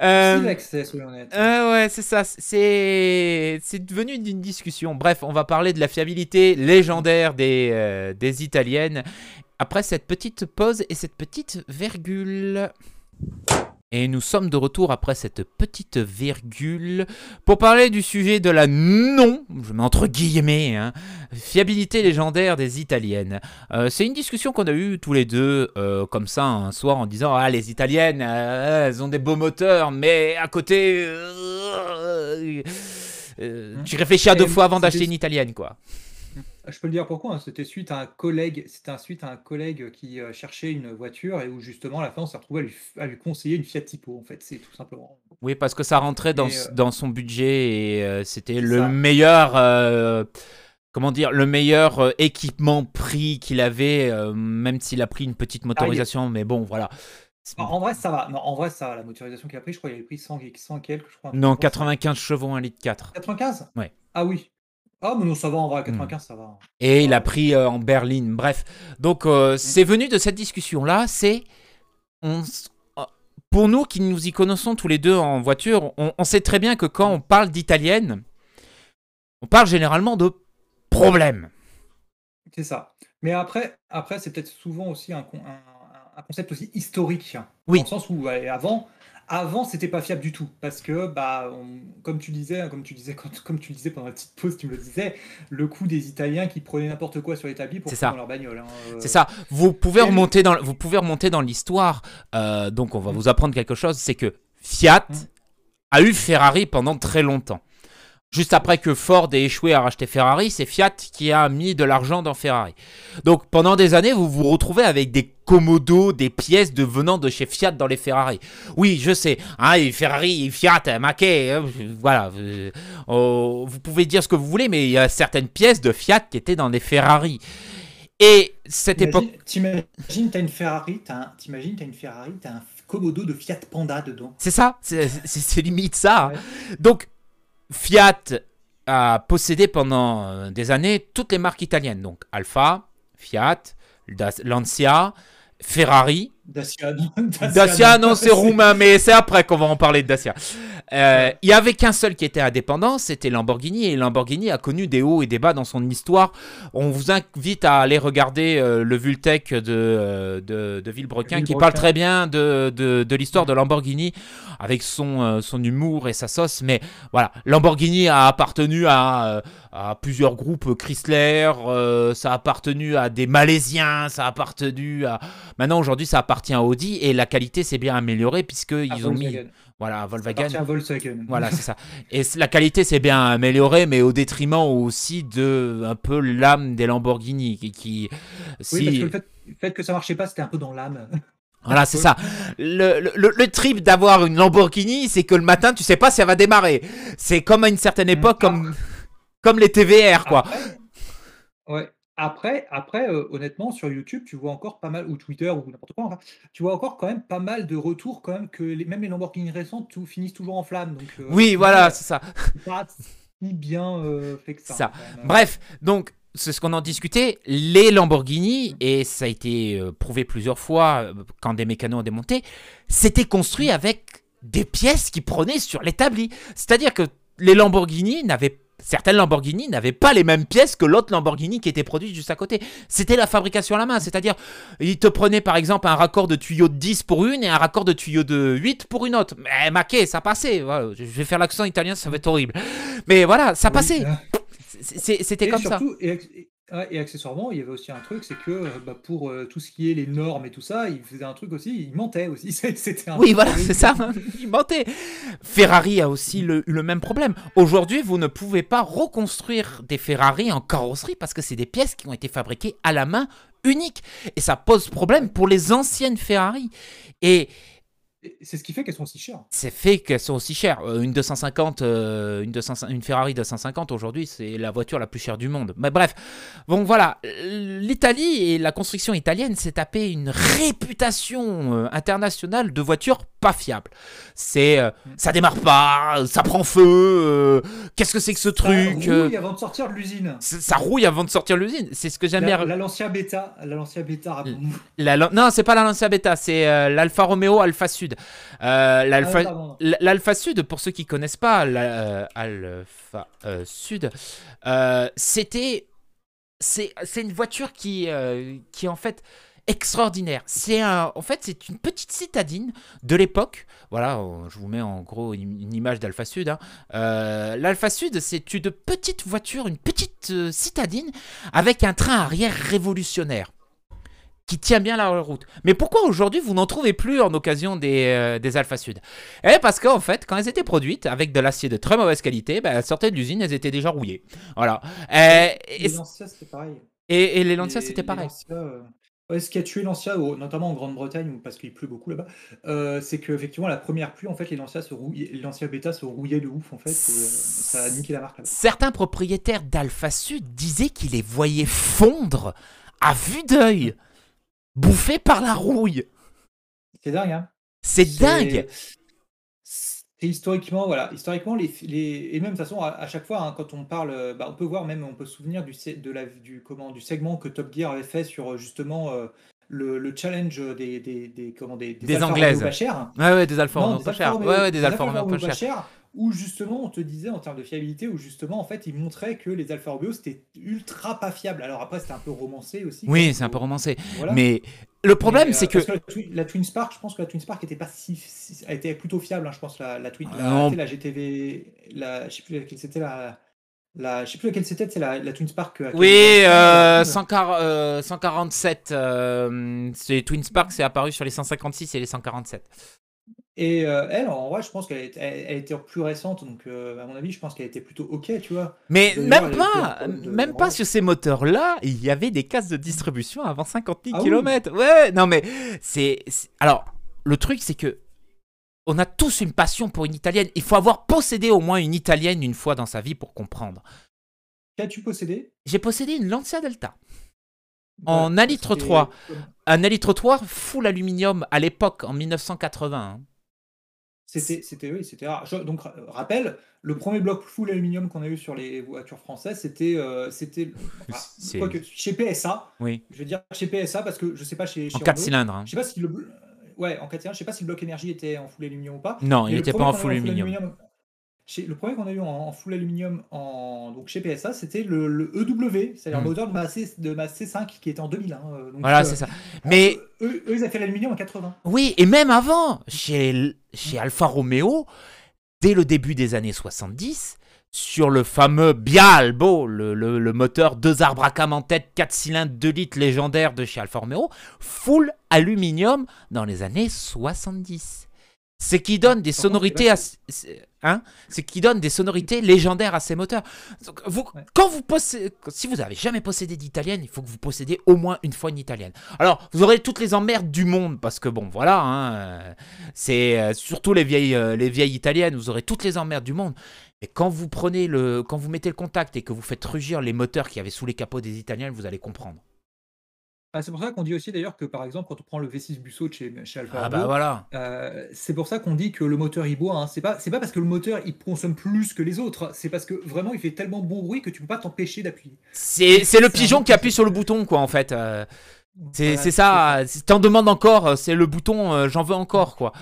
Difficile soyons honnêtes. ouais, c'est ça. C'est c'est devenu une discussion. Bref, on va parler de la fiabilité légendaire des, des Italiennes après cette petite pause et cette petite virgule. Et nous sommes de retour après cette petite virgule pour parler du sujet de la non, je mets entre guillemets, hein, fiabilité légendaire des italiennes. Euh, c'est une discussion qu'on a eue tous les deux euh, comme ça un soir en disant ah les italiennes euh, elles ont des beaux moteurs mais à côté tu réfléchis à deux fois avant d'acheter une italienne quoi. Je peux le dire pourquoi. Hein. C'était suite à un collègue, c'était un suite à un collègue qui euh, cherchait une voiture et où justement à la fin on s'est retrouvé à lui, conseiller une Fiat Tipo. En fait, c'est tout simplement. Oui, parce que ça rentrait dans, euh, dans son budget et euh, c'était le meilleur. comment dire, le meilleur équipement prix qu'il avait, même s'il a pris une petite motorisation, mais bon, voilà. En, vrai, ça va. Non, en vrai, ça va. La motorisation qu'il a pris, je crois qu'il avait pris 100, 100 quelques, je crois. Non, 95 chevaux, 1 litre 4. 95 Ouais. Ah oui. Ah, mais non, ça va en vrai, 95, hmm. ça va. Et il a pris euh, en berline, bref. Donc, euh, hmm. c'est venu de cette discussion-là, c'est. Pour nous qui nous y connaissons tous les deux en voiture, on, sait très bien que quand on parle d'italienne, on parle généralement de problèmes. C'est ça. Mais après, après c'est peut-être souvent aussi un, un, concept aussi historique. Oui. Dans le sens où, avant, avant, c'était pas fiable du tout parce que, bah, comme tu disais, comme tu disais, comme tu disais pendant la petite pause, tu me le disais, le coup des Italiens qui prenaient n'importe quoi sur l'établi pour prendre leur bagnole. Hein, euh. C'est ça. Vous pouvez remonter dans, vous pouvez remonter dans l'histoire. Euh, donc, on va mm. vous apprendre quelque chose, c'est que Fiat mm. a eu Ferrari pendant très longtemps. Juste après que Ford ait échoué à racheter Ferrari, c'est Fiat qui a mis de l'argent dans Ferrari. Donc pendant des années, vous vous retrouvez avec des Komodo, des pièces de venant de chez Fiat dans les Ferrari. Oui, je sais, hein, Ferrari, Fiat, Maquet, hein, voilà. Euh, oh, vous pouvez dire ce que vous voulez, mais il y a certaines pièces de Fiat qui étaient dans les Ferrari. Et cette époque. T'imagines, t'as une Ferrari, t'as une Ferrari, t'as un Komodo de Fiat Panda dedans. C'est ça, c'est limite ça. Donc Fiat a possédé pendant euh, des années toutes les marques italiennes, donc Alfa, Fiat, Lancia, Ferrari. Dacia, Dacia, non, c'est roumain, mais c'est après qu'on va en parler de Dacia. Euh, il n'y avait qu'un seul qui était indépendant, c'était Lamborghini, et Lamborghini a connu des hauts et des bas dans son histoire. On vous invite à aller regarder euh, le Vultec de, euh, de, de Villebrequin, qui parle très bien de, de, l'histoire de Lamborghini, avec son, son humour et sa sauce. Mais voilà, Lamborghini a appartenu à, à plusieurs groupes Chrysler, ça a appartenu à des Malaisiens, ça a appartenu à... Maintenant, aujourd'hui, ça appartient à Audi, et la qualité s'est bien améliorée, puisqu'ils ont mis... Voilà, Volkswagen. Volkswagen. Voilà, c'est ça. Et la qualité s'est bien améliorée, mais au détriment aussi de un peu l'âme des Lamborghini. Qui, qui si... Oui, parce que le fait, le fait que ça marchait pas, c'était un peu dans l'âme. Voilà, c'est ça. Le, le, le trip d'avoir une Lamborghini, c'est que le matin, tu sais pas si elle va démarrer. C'est comme à une certaine époque, comme, comme les TVR, quoi. ouais. Après, après euh, honnêtement, sur YouTube, tu vois encore pas mal, ou Twitter, ou n'importe quoi, tu vois encore quand même pas mal de retours, quand même, que les, même les Lamborghini récentes tout, finissent toujours en flammes. euh, Oui, voilà, c'est ça. pas si bien euh, fait que ça. Ça. Bref, donc c'est ce qu'on en discutait, les Lamborghini, et ça a été prouvé plusieurs fois quand des mécanos ont démonté, c'était construit avec des pièces qui prenaient sur l'établi. C'est-à-dire que les Lamborghini n'avaient certaines Lamborghini n'avaient pas les mêmes pièces que l'autre Lamborghini qui était produite juste à côté. C'était la fabrication à la main, c'est-à-dire ils te prenaient par exemple un raccord de tuyau de 10 pour une et un raccord de tuyau de 8 pour une autre. Mais maquet, ça passait. je vais faire l'accent italien, ça va être horrible. Mais voilà, ça passait. C'était comme ça. Et, accessoirement, il y avait aussi un truc, c'est que euh, bah, pour euh, tout ce qui est les normes et tout ça, il faisait un truc aussi, il mentait aussi. C'était oui, voilà, c'est ça, il mentait. Ferrari a aussi le, le même problème. Aujourd'hui, vous ne pouvez pas reconstruire des Ferrari en carrosserie parce que c'est des pièces qui ont été fabriquées à la main unique. Et ça pose problème pour les anciennes Ferrari. Et c'est ce qui fait qu'elles sont aussi chères. C'est fait qu'elles sont aussi chères. Euh, une 250, euh, une, 200, une Ferrari 250 aujourd'hui, c'est la voiture la plus chère du monde. Mais bref, bon voilà, l'Italie et la construction italienne s'est tapé une réputation euh, internationale de voitures pas fiables. C'est, ça démarre pas, ça prend feu. Qu'est-ce que c'est que ce truc Ça rouille avant de sortir de l'usine. Ça rouille avant de sortir de l'usine. C'est ce que j'aime bien. La Lancia Beta, la Lancia Beta. La, non, c'est pas la Lancia Beta, c'est l'Alfa Romeo Alfa Sud. Euh, ah L'Alpha Sud, pour ceux qui connaissent pas l'Alpha euh, Sud, euh, c'était c'est une voiture qui qui est en fait extraordinaire. C'est en fait c'est une petite citadine de l'époque. Voilà, je vous mets en gros une, image d'Alpha Sud. Hein. L'Alpha Sud, c'est une petite voiture, une petite citadine avec un train arrière révolutionnaire qui tient bien la route. Mais pourquoi aujourd'hui vous n'en trouvez plus en occasion des, euh, des Alpha Sud? Eh parce qu'en fait, quand elles étaient produites avec de l'acier de très mauvaise qualité, bah, elles sortaient de l'usine, elles étaient déjà rouillées. Voilà. et, les Lancia, c'était pareil. Et, les Lancia, c'était pareil. Euh, ce qui a tué Lancia, notamment en Grande-Bretagne, parce qu'il pleut beaucoup là-bas, euh, c'est qu'effectivement, la première pluie, en fait, les Lancia, se Lancia Beta se rouillaient de ouf, en fait, et, ça a niqué la marque. Certains propriétaires d'Alpha Sud disaient qu'ils les voyaient fondre à vue d'œil bouffé par la rouille. C'est dingue, hein C'est dingue et historiquement, voilà, historiquement, les, les, et même de toute façon, à, chaque fois, hein, quand on parle, bah, on peut voir même, on peut se souvenir du, de la, du, comment, du segment que Top Gear avait fait sur justement euh, le, le, challenge des, des, des, comment, des, des, anglaises. Pas chères. Ouais, ouais, des Alfa Romeo pas chères. Ouais, ouais, des Alfa Romeo pas chères où justement on te disait en termes de fiabilité, où justement en fait il montrait que les Alfa Romeo c'était ultra pas fiable. Alors après c'était un peu romancé aussi. Oui, c'est un peu romancé. Mais le problème c'est euh, que... la, Twin Spark, je pense que la Twin Spark était pas si, été plutôt fiable. Hein, je pense la, la Twin, la, la, GTV, la, je sais plus laquelle c'était la. La, je sais plus laquelle c'était, c'est la, la Twin Spark. Euh, oui, euh, 147. Euh, c'est Twin Spark, c'est apparu sur les 156 et les 147. Et euh, elle, en vrai, je pense qu'elle elle, était plus récente, donc euh, à mon avis, je pense qu'elle était plutôt ok, tu vois. Mais même pas, même pas sur ces moteurs-là, il y avait des cases de distribution avant 50 000 km. Ouais, non mais c'est, alors le truc c'est que on a tous une passion pour une italienne. Il faut avoir possédé au moins une italienne une fois dans sa vie pour comprendre. Qu'as-tu possédé? J'ai possédé une Lancia Delta. En 1 litre 3. Un 1 litre 3 full aluminium à l'époque, en 1980. C'était, c'était, oui, c'était rare. donc, rappel, le premier bloc full aluminium qu'on a eu sur les voitures françaises, c'était, euh, c'était chez PSA. Oui. Je veux dire chez PSA parce que je sais pas chez. chez en 4 cylindres. Hein. Je sais pas si le, ouais, en 4 cylindres. Je sais pas si le bloc énergie était en full aluminium ou pas. Non, il n'était pas en full aluminium. le premier qu'on a eu en, full aluminium en, donc chez PSA, c'était le, EW, c'est-à-dire le hmm. moteur de ma, C, de ma C5 qui était en 2001. Euh, voilà, euh, c'est ça. Mais eux, ils ont fait l'aluminium en 80. Oui, et même avant, chez chez Alfa Romeo, dès le début des années 70, sur le fameux Bialbo, le, le, moteur deux arbres à cam en tête, 4 cylindres, 2 litres légendaire de chez Alfa Romeo, full aluminium dans les années 70. Ce qui donne des sonorités à, hein, ce qui donne des sonorités légendaires à ces moteurs. vous, quand vous possédez, si vous n'avez jamais possédé d'italienne, il faut que vous possédez au moins une fois une italienne. Alors, vous aurez toutes les emmerdes du monde parce que bon, voilà, hein, c'est euh, surtout les vieilles, euh, les vieilles italiennes, vous aurez toutes les emmerdes du monde. Mais quand vous prenez le, quand vous mettez le contact et que vous faites rugir les moteurs qui avaient sous les capots des italiennes, vous allez comprendre. Ah, c'est pour ça qu'on dit aussi d'ailleurs que, par exemple, quand on prend le V6 Busso de chez chez Alfa Ah bah voilà. heu, c'est pour ça qu'on dit que le moteur il boit, hein. C'est pas c'est pas parce que le moteur il consomme plus que les autres, c'est parce que vraiment il fait tellement bon bruit que tu peux pas t'empêcher d'appuyer. C'est c'est le un pigeon qui appuie sur le bouton, quoi, en fait. euh, c'est Voilà, c'est ça. Si t'en demandes encore, euh, c'est le bouton euh, j'en veux encore, quoi.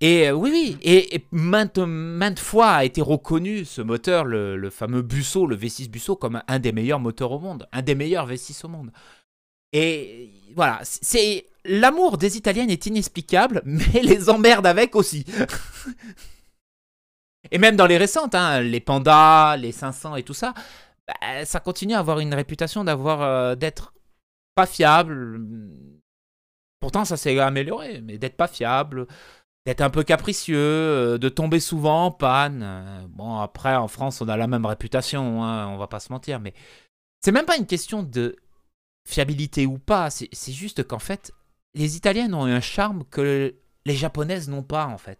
Et euh, oui, oui, et, et maintes, maintes fois a été reconnu ce moteur, le, le fameux Busso, le V6 Busso, comme un des meilleurs moteurs au monde, un des meilleurs V6 au monde. Et voilà, c'est l'amour des Italiennes est inexplicable, mais les emmerdes avec aussi. et même dans les récentes, hein, les Pandas, les 500 et tout ça, bah, ça continue à avoir une réputation d'avoir euh, d'être pas fiable. Pourtant, ça s'est amélioré, mais d'être pas fiable, d'être un peu capricieux, euh, de tomber souvent en panne. Bon, après, en France, on a la même réputation, hein, on va pas se mentir, mais c'est même pas une question de fiabilité ou pas, c'est juste qu'en fait, les Italiennes ont un charme que les Japonaises n'ont pas, en fait.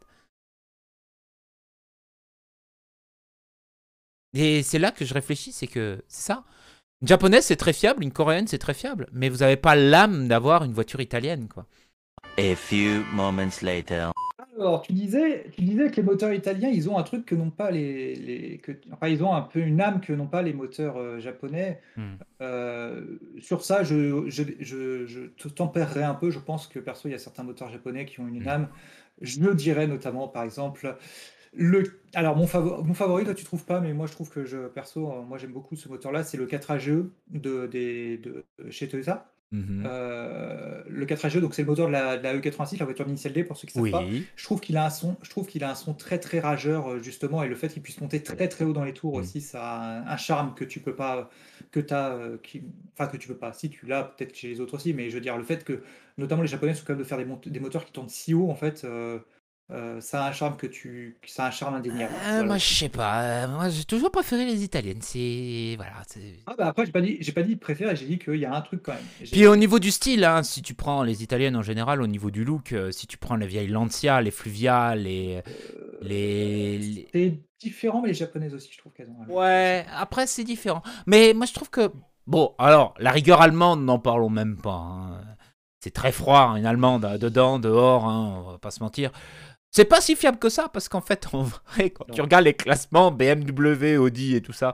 Et c'est là que je réfléchis, c'est que ça. Une japonaise, c'est très fiable, une coréenne, c'est très fiable, mais vous n'avez pas l'âme d'avoir une voiture italienne, quoi. A few moments later. Alors, tu disais, tu disais que les moteurs italiens, ils ont un truc que n'ont pas les, les que, enfin, ils ont un peu une âme que n'ont pas les moteurs euh, japonais. Hmm. Euh, sur ça, je, je, je, je te tempérerai un peu. Je pense que perso, il y a certains moteurs japonais qui ont une Hmm. âme. Je le dirais notamment, par exemple, le. Alors, mon favori, mon favori, toi, tu trouves pas, mais moi, je trouve que je, perso, euh, moi, j'aime beaucoup ce moteur-là. C'est le 4AGE de, des, de, chez Toyota. Mhm. Euh, le 4AGE, donc c'est le moteur de la, de la E86, la voiture d'initial D, pour ceux qui savent oui. pas. Je trouve qu'il a un son, je trouve qu'il a un son très très rageur euh, justement, et le fait qu'il puisse monter très très haut dans les tours Mm. aussi, ça a un, un charme que tu peux pas, que t'as, euh, qui, enfin que tu peux pas. Si tu l'as, peut-être chez les autres aussi, mais je veux dire le fait que, notamment les Japonais sont capables de faire des, moteurs qui tournent si haut, en fait, euh, euh, ça a un charme que tu, ça a un charme indéniable. Euh, Voilà. Moi, je sais pas. euh, moi, j'ai toujours préféré les italiennes. C'est voilà. Ah bah après j'ai pas dit, j'ai pas dit préféré, j'ai dit qu'il y a un truc quand même. Puis au niveau du style, hein, si tu prends les italiennes en général, au niveau du look, euh, si tu prends les vieilles Lancia, les Fluvial, les les, C'est différent, mais les japonaises aussi, je trouve qu'elles ont. Ouais, après c'est différent. Mais moi je trouve que bon, alors la rigueur allemande, n'en parlons même pas. hein. C'est très froid, hein, une allemande dedans, dehors, on va pas se mentir. C'est pas si fiable que ça parce qu'en fait, en vrai, quand tu regardes les classements BMW, Audi et tout ça,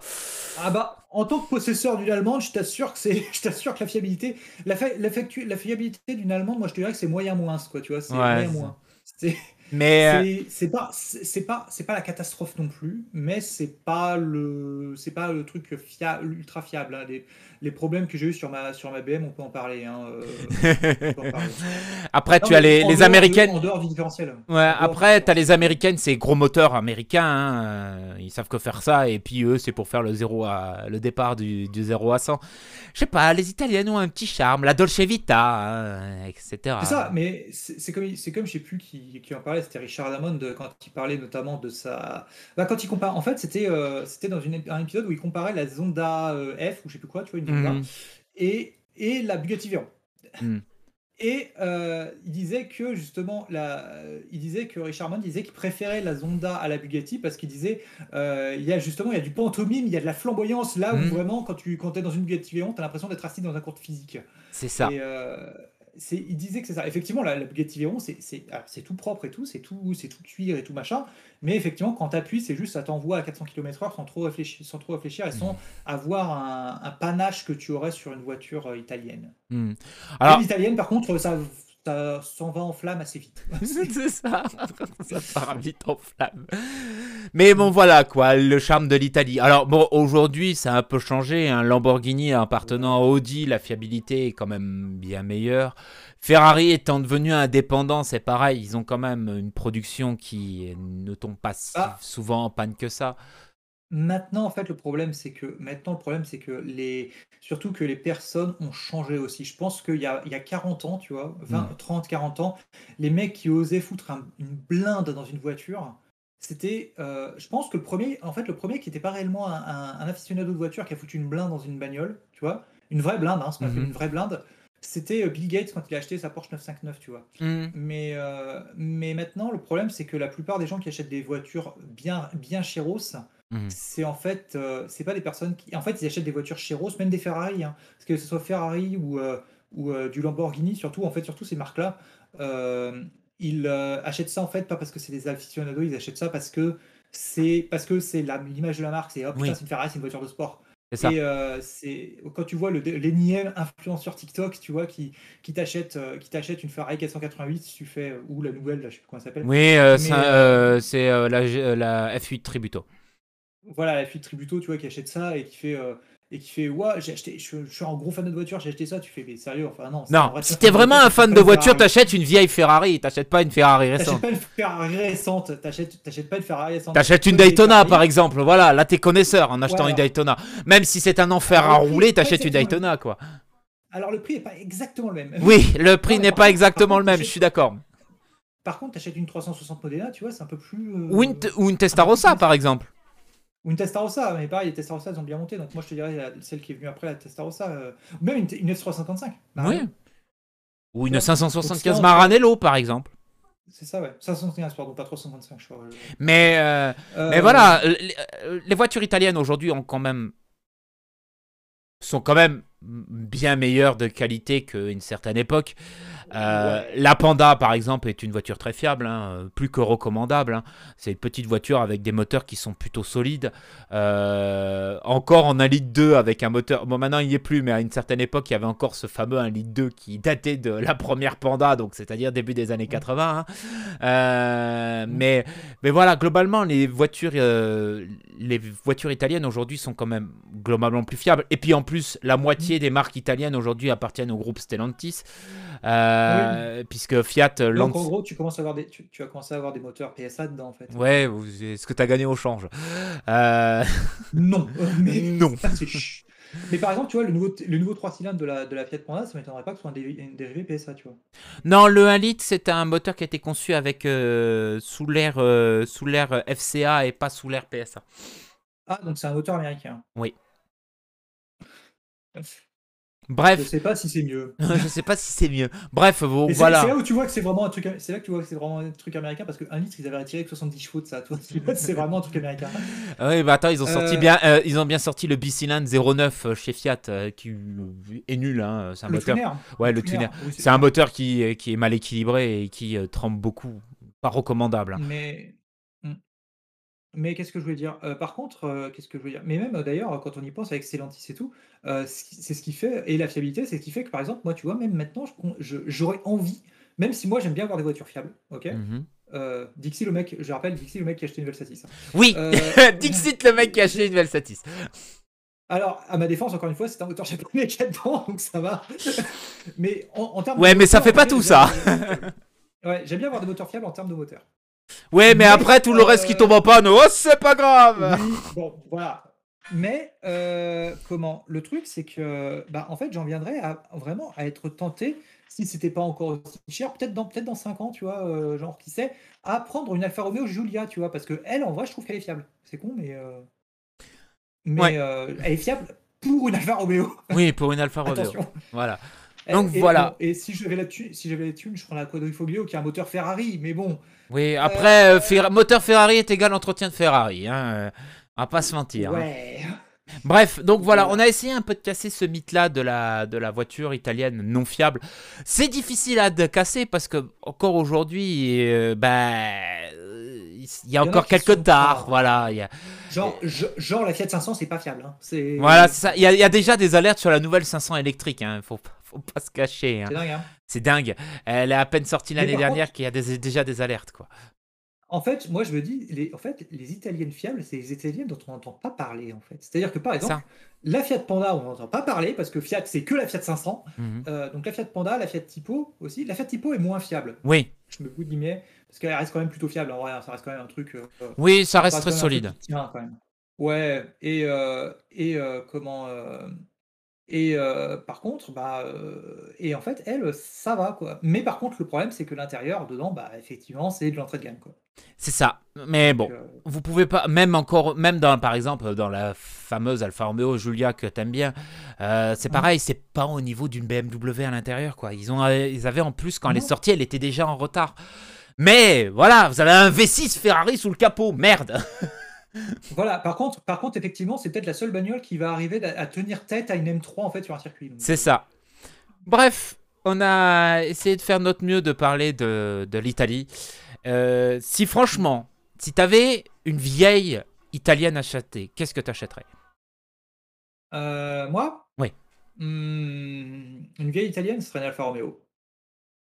Ah bah, en tant que possesseur d'une allemande, je t'assure que c'est, je t'assure que la fiabilité, la, fa- la, factu- la fiabilité d'une allemande, moi je te dirais que c'est moyen moins, quoi, tu vois, c'est Ouais, moyen moins. C'est, mais euh, c'est, pas, c'est pas, c'est pas la catastrophe non plus, mais c'est pas le, c'est pas le truc fia- ultra fiable. hein. Les, les problèmes que j'ai eu sur ma, sur ma BM, on peut en parler. Hein, euh, on peut en parler. après Non, tu as les, les américaines. En dehors du différentiel. Ouais, dehors après, du t'as les américaines, c'est gros moteurs américains, hein, euh, ils savent que faire ça, et puis eux, c'est pour faire le, zéro à, le départ du, du 0 à 100. Je sais pas, les italiennes ont un petit charme, la Dolce Vita, hein, etc. C'est ça, mais c'est comme, c'est comme je sais plus qui, qui en parlait, c'était Richard Hammond de- quand il parlait notamment de sa. Bah, quand il compare, en fait, c'était euh, c'était dans une, un épisode où il comparait la Zonda euh, F ou je sais plus quoi, tu vois, une Zonda, Mhm. et, et la Bugatti Veyron. Mhm. Et euh, il disait que justement, la, il disait que Richard Hammond disait qu'il préférait la Zonda à la Bugatti parce qu'il disait euh, il y a justement il y a du pantomime, il y a de la flamboyance là où Mhm. vraiment quand tu quand es dans une Bugatti Veyron, tu as l'impression d'être assis dans un cours de physique. C'est ça. Et euh, il disait que c'est ça. Effectivement, la, la Bugatti Veyron, c'est, tout propre et tout, c'est tout, c'est tout cuir et tout machin. Mais effectivement, quand tu appuies, c'est juste ça t'envoie à 400 km/h sans trop réfléchir, sans trop réfléchir et sans avoir un, un panache que tu aurais sur une voiture euh, italienne. Hmm. Alors, l'italienne, par contre, ça, ça s'en va en flamme assez vite. c'est ça, ça part vite en flamme. Mais bon, voilà quoi, le charme de l'Italie. Alors, bon, aujourd'hui, ça a un peu changé. Un Lamborghini appartenant à Audi, la fiabilité est quand même bien meilleure. Ferrari étant devenu indépendant, c'est pareil, ils ont quand même une production qui ne tombe pas si Ah. souvent en panne que ça. Maintenant, en fait, le problème, c'est que maintenant, le problème, c'est que les, surtout que les personnes ont changé aussi. Je pense qu'il y a, il y a 40 ans, tu vois, 20, Mm. 30, 40 ans, les mecs qui osaient foutre un- une blinde dans une voiture, c'était, euh, je pense que le premier, en fait, le premier qui n'était pas réellement un, un, un aficionado de voiture qui a foutu une blinde dans une bagnole, tu vois, une vraie blinde, hein, ce qu'on appelle Mhm. une vraie blinde, c'était euh, Bill Gates quand il a acheté sa Porsche 959, tu vois. Hmm. Mais, euh, mais maintenant, le problème, c'est que la plupart des gens qui achètent des voitures bien, bien chéros, Mhm. c'est en fait, euh, c'est pas des personnes qui. En fait, ils achètent des voitures chéros, même des Ferrari. hein. Parce que ce soit Ferrari ou, euh, ou euh, du Lamborghini, surtout, en fait, surtout ces marques-là, ils achètent ça en fait pas parce que c'est des aficionados, ils achètent ça parce que c'est parce que c'est l'image de la marque, c'est Oui. c'est une Ferrari, c'est une voiture de sport. Ça. Et euh, c'est quand tu vois le l'énième influenceur TikTok, tu vois, qui, qui t'achète euh, qui t'achète une Ferrari 488, si tu fais ou la nouvelle, là, je sais plus comment elle s'appelle. Oui, euh, Mais, c'est la, la F8 Tributo. Voilà, la fille de Tributo, tu vois, qui achète ça et qui fait euh, et qui fait ouais, j'ai acheté, je, je suis un gros fan de voiture, j'ai acheté ça. Tu fais mais sérieux, enfin non. Non, vrai si t'es vraiment un fan t'achètes de voiture, t'achètes une vieille Ferrari, t'achètes pas une Ferrari T'achètes récente. pas une Ferrari récente, t'achètes t'achètes pas une Ferrari récente. T'achètes une Daytona par exemple, voilà, là t'es connaisseur en achetant Voilà. une Daytona. Même si c'est un enfer à Alors, rouler, t'achètes une Daytona quoi. Alors le prix est pas exactement le même. Oui, le prix n'est pas exactement le même, je suis d'accord. Par contre, t'achètes une 360 Modena, tu vois, c'est un peu plus. euh, Ou une, ou une Testarossa par exemple. Ou une Testarossa, mais pareil, les Testarossa, elles ont bien monté, donc moi je te dirais la- celle qui est venue après la Testarossa. euh, ou même une, une F355. Bah, Oui. Ou une Ouais. 575 Donc, Maranello par exemple. C'est ça, ouais. 575, pardon, pas 355, je crois. Mais, euh, Euh, mais voilà, les, euh, les voitures italiennes aujourd'hui ont quand même sont quand même bien meilleures de qualité qu'une certaine époque. Euh, ouais. La Panda, par exemple, est une voiture très fiable, hein, plus que recommandable. hein. C'est une petite voiture avec des moteurs qui sont plutôt solides. Euh, encore en 1 litre 2 avec un moteur. Bon, maintenant il n'y est plus, mais à une certaine époque, il y avait encore ce fameux 1 litre 2 qui datait de la première Panda, donc c'est-à-dire début des années 80. hein. Euh, mais, mais voilà, globalement, les voitures, euh, les voitures italiennes aujourd'hui sont quand même globalement plus fiables. Et puis en plus, la moitié des marques italiennes aujourd'hui appartiennent au groupe Stellantis. Euh, Puisque Fiat Donc lance. en gros, tu commences à avoir des, tu, tu vas commencer à avoir des moteurs PSA dedans en fait. Ouais, vous- c'est ce que tu as gagné au change? Euh, Non, mais Non. ça, c'est ch- Mais par exemple, tu vois, le nouveau, le nouveau 3 cylindres de la, de la Fiat Panda, ça m'étonnerait pas que ce soit un dérivé, PSA, tu vois. Non, le 1 litre, c'est un moteur qui a été conçu avec euh, sous l'air euh, sous l'air FCA et pas sous l'air PSA. Ah, donc c'est un moteur américain. Oui. Je Bref, sais pas si c'est mieux. je sais pas si c'est mieux. Bref, bon, Et voilà. C'est là où tu vois que c'est vraiment un truc. C'est là que tu vois que c'est vraiment un truc américain parce que un litre ils avaient retiré que 70 chevaux de ça. toi. C'est vraiment un truc américain. Ah Oui, bah attends, ils ont sorti Euh, bien, euh, ils ont bien sorti le bicylindre 09 euh, chez Fiat, euh, qui est nul, hein. C'est un le moteur. tuner. Ouais, le tuner. Oui, C'est un moteur qui, qui est mal équilibré et qui euh, tremble beaucoup. Pas recommandable. hein. Mais. Mais qu'est-ce que je voulais dire? Euh, Par contre, euh, qu'est-ce que je voulais dire? Mais même euh, d'ailleurs, quand on y pense avec Stellantis et tout, c'est ce qui fait, et la fiabilité, c'est ce qui fait que par exemple, moi, tu vois, même maintenant, j'aurais envie, même si moi j'aime bien avoir des voitures fiables, ok? Euh, Dixie, le mec, je rappelle, Dixie, le mec qui a acheté une Velsatis. hein. Oui, Dixit, le mec qui a acheté une Velsatis. Alors, à ma défense, encore une fois, c'est un moteur japonais qui est dedans, donc ça va. mais en, en termes de Ouais, mais ça fait pas tout, ça. Ouais, j'aime bien avoir des moteurs fiables en termes de moteur. Ouais, mais Mais, après, tout le reste qui tombe en panne, oh, c'est pas grave. Oui, bon, voilà. Mais euh, comment? Le truc, c'est que, bah, en fait, j'en viendrais à vraiment à être tenté, si c'était pas encore aussi cher, peut-être dans peut-être dans 5 ans, tu vois, euh, genre qui sait, à prendre une Alfa Romeo Giulia, tu vois, parce que elle, en vrai, je trouve qu'elle est fiable. C'est con, mais euh, mais Ouais. elle est fiable pour une Alfa Romeo. Oui, pour une Alfa Romeo. Attention. Voilà. Donc et, voilà. et si j'avais la thune, si j'avais la thune, je prends la Quadrifoglio qui a un moteur Ferrari, mais bon. Oui, après, euh, Fer- moteur Ferrari est égal entretien de Ferrari. Hein. euh, On va pas se mentir. hein. Ouais. Bref, donc voilà, on a essayé un peu de casser ce mythe-là de la, de la voiture italienne non fiable. C'est difficile à de casser parce que encore aujourd'hui, euh, ben, euh, il y a en a encore quelques tares. Voilà, il y a- Genre, je- genre la Fiat 500, c'est pas fiable. Hein. Voilà, ça. Il y, a, il y a déjà des alertes sur la nouvelle 500 électrique. Hein. Faut, faut pas se cacher. hein. c'est dingue. Hein. C'est dingue. Elle est à peine sortie l'année dernière qu'il y a des- déjà des alertes, quoi. En fait, moi je me dis, les, en fait, les Italiennes fiables, c'est les Italiennes dont on n'entend pas parler. En fait, c'est-à-dire que par exemple, Ça. la Fiat Panda, on n'entend pas parler parce que Fiat, c'est que la Fiat 500. Mhm. Euh, donc la Fiat Panda, la Fiat Tipo aussi. La Fiat Tipo est moins fiable. Oui, Je me bout guillemets parce qu'elle reste quand même plutôt fiable. En vrai, ça reste quand même un truc. euh, oui, ça reste Ça très reste solide. truc qui tient, quand même. Ouais, et, euh, et comment. Et euh, par contre, bah, euh, et en fait, elle, ça va quoi. Mais par contre, le problème, c'est que l'intérieur, dedans, bah, effectivement, c'est de l'entrée de gamme quoi. C'est ça. Mais bon, euh, vous pouvez pas, même encore, même dans, par exemple, dans la fameuse Alfa Romeo Giulia que t'aimes bien, euh, c'est Ouais. pareil, c'est pas au niveau d'une BMW à l'intérieur, quoi. Ils, ont, ils avaient en plus, quand elle est Non. sortie, elle était déjà en retard. Mais voilà, vous avez un V6 Ferrari sous le capot, merde. Voilà, par contre, par contre, effectivement, c'est peut-être la seule bagnole qui va arriver à, tenir tête à une M3 en fait sur un circuit. C'est ça. Bref, on a essayé de faire notre mieux de parler de, de l'Italie. Euh, si franchement, si t'avais une vieille italienne à acheter, qu'est-ce que t'achèterais? Euh, moi? Oui. Hmm, une vieille italienne, ce serait une Alfa Romeo.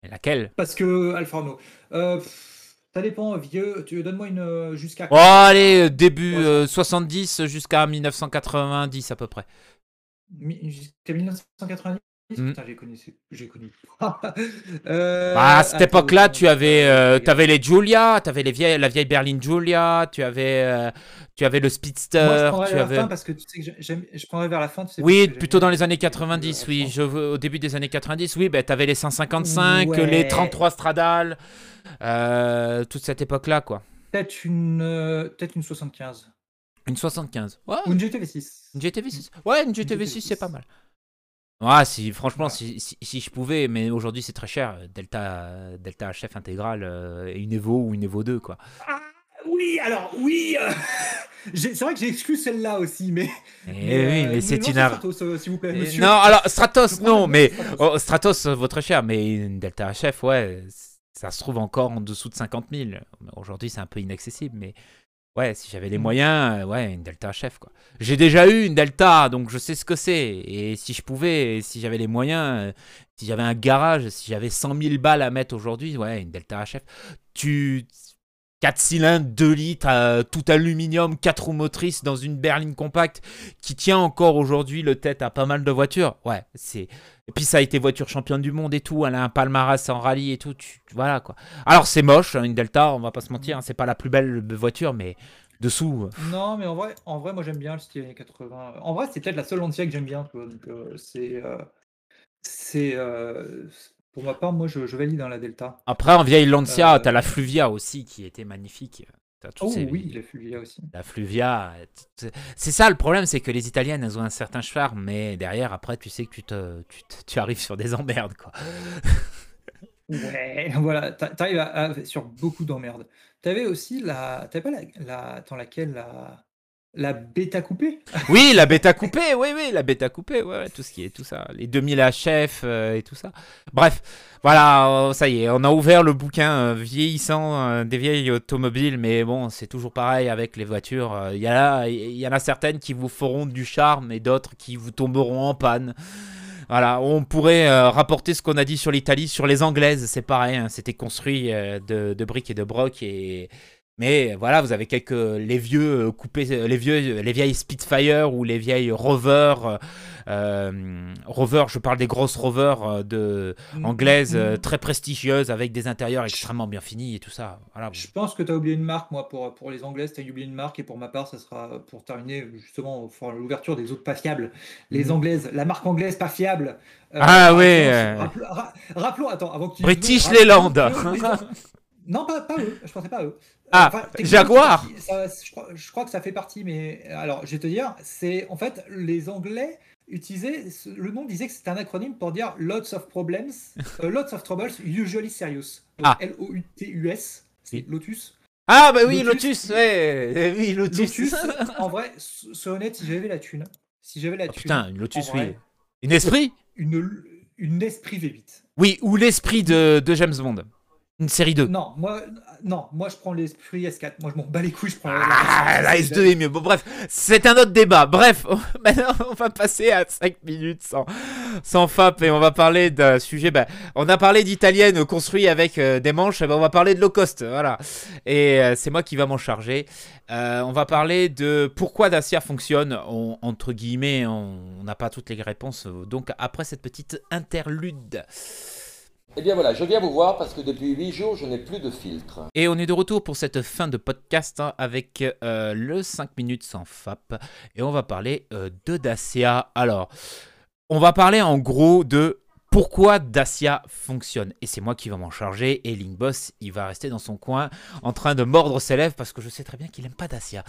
Et Laquelle? Parce que Alfa Romeo. Euh, pff, ça dépend, vieux. Tu donne-moi une euh, jusqu'à. Oh, allez, euh, début Ouais. euh, 70 jusqu'à 1990 à peu près. Mi- Jusqu'à 1990 Putain, j'ai connu? J'ai connu. Euh, Bah, à cette époque-là, tu avais, euh, euh, t'avais les Giulia, tu avais les vieilles, la vieille berline Giulia, tu avais, euh, tu avais le Moi, je Speedster, prendrais tu vers avais... la fin parce que tu sais que. Je prendrais vers la fin. Tu sais, Oui, plutôt dans les années le- 90, le oui. Je au début des années 90, oui, ben, tu avais les 155, Ouais. les 33 Stradale, euh, toute cette époque-là, quoi. Peut-être une, euh, peut-être une 75. Une 75. Ouais, Ou une GTV6. une GTV6. Ouais, une GTV6, GTV6. c'est pas mal. Ouais, si, franchement, Voilà. si, si, si je pouvais, mais aujourd'hui c'est très cher. Delta, Delta HF intégral euh, et une Evo ou une Evo 2, quoi. Ah, oui, alors, oui euh, C'est vrai que j'ai exclu celle-là aussi, mais. Et euh, oui, mais c'est une. Stratos, euh, s'il vous plaît, Et monsieur. Non, alors Stratos, non, mais Stratos. oh, Stratos euh, vaut très cher, mais une Delta HF, ouais, ça se trouve encore en dessous de 50 000. Aujourd'hui, c'est un peu inaccessible, mais ouais, si j'avais les Mm. moyens, euh, ouais, une Delta HF, quoi. J'ai déjà eu une Delta, donc je sais ce que c'est. Et si je pouvais, et si j'avais les moyens, euh, si j'avais un garage, si j'avais 100 000 balles à mettre aujourd'hui, ouais, une Delta HF. Tu. 4 cylindres, 2 litres, euh, tout aluminium, 4 roues motrices dans une berline compacte qui tient encore aujourd'hui le tête à pas mal de voitures. Ouais, c'est. Et puis ça a été voiture championne du monde et tout. Elle a un palmarès en rallye et tout. tu- Voilà quoi. Alors c'est moche, hein, une Delta, on va pas se mentir. hein, c'est pas la plus belle voiture, mais dessous. euh, Non, mais en vrai, en vrai, moi j'aime bien le style années 80. En vrai, c'est peut-être la seule Lancia que j'aime bien. Donc, euh, c'est. euh, c'est. euh, pour ma part, moi je, je valide dans la Delta. Après en vieille Lancia, t'as la Fluvia aussi qui était magnifique. Oh ces- oui, la Fulvia aussi. La Fluvia. C'est ça le problème, c'est que les Italiennes, elles ont un certain charme, mais derrière, après, tu sais que tu, te, tu, te- tu arrives sur des emmerdes quoi. Ouais, voilà, t'a- t'arrives à, à- sur beaucoup d'emmerdes. T'avais aussi la. T'avais pas la. la attends, laquelle La. La bêta coupée? Oui, la bêta coupée, oui, oui, la bêta coupée, ouais, tout ce qui est tout ça, les 2000 HF euh, et tout ça. Bref, voilà, euh, ça y est, on a ouvert le bouquin euh, vieillissant des vieilles automobiles, mais bon, c'est toujours pareil avec les voitures. Il y, en a certaines qui vous feront du charme et d'autres qui vous tomberont en panne. Voilà, on pourrait rapporter ce qu'on a dit sur l'Italie, sur les Anglaises, c'est pareil, hein, c'était construit de, de briques et de broc et mais voilà, vous avez quelques les vieux euh, coupés, les vieux, les vieilles Spitfire ou les vieilles Rover, euh, euh, Rover, je parle des grosses Rover euh, de anglaises euh, très prestigieuses avec des intérieurs extrêmement bien finis et tout ça. Voilà. Je pense que tu as oublié une marque, moi, pour, pour les Anglaises, tu as oublié une marque, et pour ma part, ça sera pour terminer, justement, l'ouverture des autres pas fiables. Les Mhm. Anglaises, la marque anglaise pas fiable. Euh, Ah euh. ra- rappelons, attends, avant que tu. British Leyland. Non, pas, pas eux, je pensais pas à eux. Ah, techniquement, Jaguar. ça- je, crois, je crois que ça fait partie, mais alors, je vais te dire, c'est en fait, les Anglais utilisaient, le nom disait que c'était un acronyme pour dire Lots of Problems, euh, Lots of Troubles, Usually Serious. Donc, Ah. L-O-U-T-U-S, c'est. Lotus. Ah bah oui, Lotus. Lotus, ouais, oui, Lotus. Lotus, en vrai, so- sois honnête, si j'avais la thune, si j'avais la Oh, thune, putain, une Lotus, oui. vrai. Une esprit? une, une Esprit V8. Oui, ou l'esprit de, de James Bond. Une série 2. Non, moi, non, moi je prends l'Esprit S4. Moi je m'en bats les couilles, je prends Ah, la version S2 est mieux. Bon, bref, c'est un autre débat. Bref, maintenant, on va passer à 5 minutes sans, sans FAP et on va parler d'un sujet. bah, on a parlé d'italienne construite avec euh, des manches, eh ben, on va parler de low cost. Voilà. Et euh, c'est moi qui va m'en charger. Euh, on va parler de pourquoi Dacia fonctionne. On- entre guillemets, on n'a pas toutes les réponses. Donc, après cette petite interlude. Eh bien voilà, je viens vous voir parce que depuis 8 jours, je n'ai plus de filtre. Et on est de retour pour cette fin de podcast hein, avec euh, le 5 minutes sans FAP. Et on va parler euh, de Dacia. Alors, on va parler en gros de pourquoi Dacia fonctionne. Et c'est moi qui va m'en charger. Et Linkboss, il va rester dans son coin en train de mordre ses lèvres parce que je sais très bien qu'il aime pas Dacia.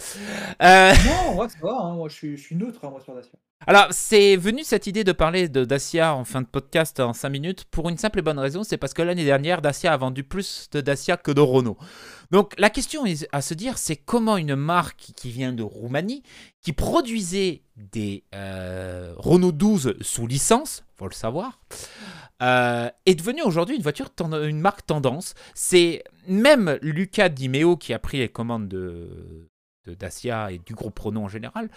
Euh, Non, moi ça va, hein, moi je suis, je suis neutre hein, moi, sur Dacia. Alors, c'est venu cette idée de parler de Dacia en fin de podcast en 5 minutes pour une simple et bonne raison, c'est parce que l'année dernière, Dacia a vendu plus de Dacia que de Renault. Donc, la question est- à se dire, c'est comment une marque qui vient de Roumanie, qui produisait des euh, Renault 12 sous licence, faut le savoir, euh, est devenue aujourd'hui une voiture, marque tendance. C'est même Luca Di Meo qui a pris les commandes de, de Dacia et du groupe Renault en général.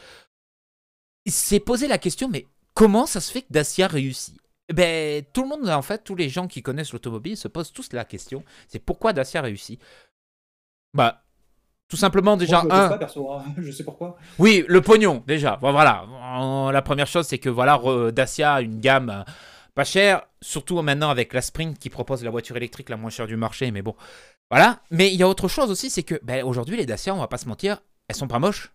Il s'est posé la question, mais comment ça se fait que Dacia réussit? Eh ben, tout le monde, en fait, tous les gens qui connaissent l'automobile se posent tous la question. C'est pourquoi Dacia réussit? Bah, tout simplement déjà Moi, je un. sais pas, perso, hein. je sais pourquoi. Oui, le pognon, déjà. Bon, voilà. La première chose, c'est que voilà, Dacia a une gamme euh, pas chère, surtout maintenant avec la Sprint qui propose la voiture électrique la moins chère du marché, mais bon. Voilà. Mais il y a autre chose aussi, c'est que ben, aujourd'hui, les Dacia, on va pas se mentir, elles sont pas moches.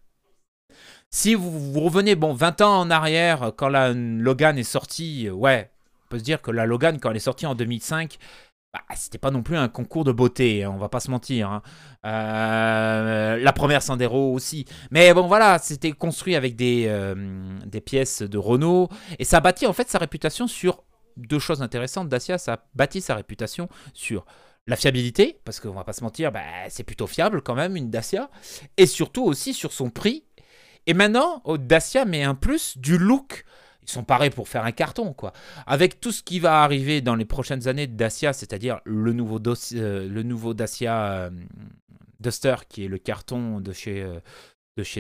Si vous, vous revenez, bon, 20 ans en arrière, euh, quand la Logan est sortie, euh, ouais, on peut se dire que la Logan, quand elle est sortie en 2005, bah, c'était pas non plus un concours de beauté, hein, on va pas se mentir. hein. Euh, la première Sandero aussi. Mais bon, voilà, c'était construit avec des, pièces de Renault. Et ça a bâti en fait sa réputation sur deux choses intéressantes. Dacia, ça a bâti sa réputation sur la fiabilité, parce qu'on va pas se mentir, bah, c'est plutôt fiable quand même une Dacia. Et surtout aussi sur son prix. Et maintenant, oh, Dacia met un plus du look. Ils sont parés pour faire un carton, quoi. Avec tout ce qui va arriver dans les prochaines années de Dacia, c'est-à-dire le nouveau, euh, Dacia euh, Duster, qui est le carton de chez, euh,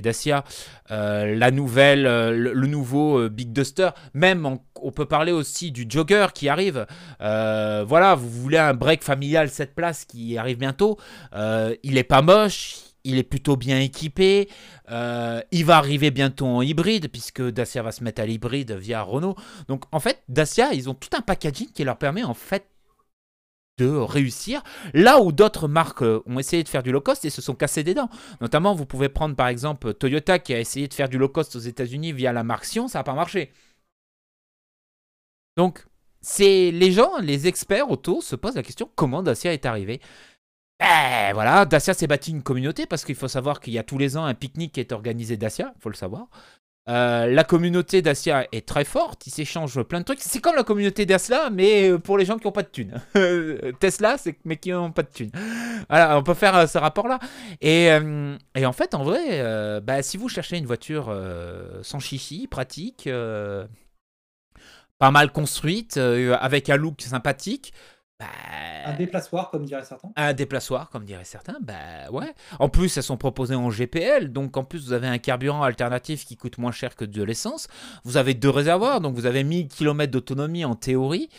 Dacia, la nouvelle, le, nouveau Big Duster, même on, peut parler aussi du Jogger qui arrive. Voilà, vous voulez un break familial 7 places qui arrive bientôt. Il est pas moche. Il est plutôt bien équipé. Euh, il va arriver bientôt en hybride, puisque Dacia va se mettre à l'hybride via Renault. Donc en fait, Dacia, ils ont tout un packaging qui leur permet en fait de réussir là où d'autres marques euh, ont essayé de faire du low cost et se sont cassés des dents. Notamment, vous pouvez prendre par exemple Toyota qui a essayé de faire du low cost aux États-Unis via la marque Sion, ça n'a pas marché. Donc, c'est les gens, les experts auto se posent la question comment Dacia est arrivé? Ben voilà, Dacia s'est bâti une communauté parce qu'il faut savoir qu'il y a tous les ans un pique-nique qui est organisé Dacia, faut le savoir. Euh, la communauté Dacia est très forte, ils s'échangent plein de trucs. C'est comme la communauté Tesla, mais euh, pour les gens qui n'ont pas de thunes. Tesla, c'est mais qui n'ont pas de thunes. Voilà, on peut faire euh, ce rapport-là. Et, en fait, en vrai, bah, si vous cherchez une voiture sans chichi, pratique, pas mal construite, avec un look sympathique, bah, Un déplaçoir, comme diraient certains. un déplaçoir, comme diraient certains, bah ouais. En plus, elles sont proposées en GPL, donc en plus, vous avez un carburant alternatif qui coûte moins cher que de l'essence. Vous avez deux réservoirs, donc vous avez 1000 km d'autonomie en théorie.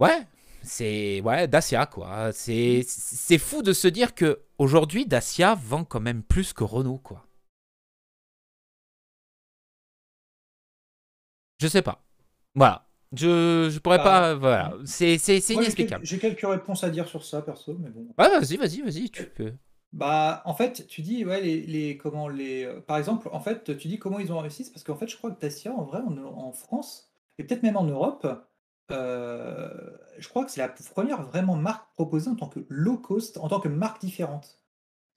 Ouais, c'est ouais, Dacia quoi. C'est c'est fou de se dire que aujourd'hui Dacia vend quand même plus que Renault quoi. Je sais pas. Voilà. Je, je pourrais Bah, pas. Voilà. C'est c'est- c'est Moi, j'ai inexplicable. J'ai quelques réponses à dire sur ça, perso, mais bon. Ouais, vas-y, vas-y, vas-y. Tu peux. Bah, en fait, tu dis, ouais, les, les- comment les, euh, par exemple, en fait, tu dis comment ils ont réussi, parce qu'en fait, je crois que Dacia, en vrai, en, en France, et peut-être même en Europe, euh, je crois que c'est la première vraiment marque proposée en tant que low cost, en tant que marque différente.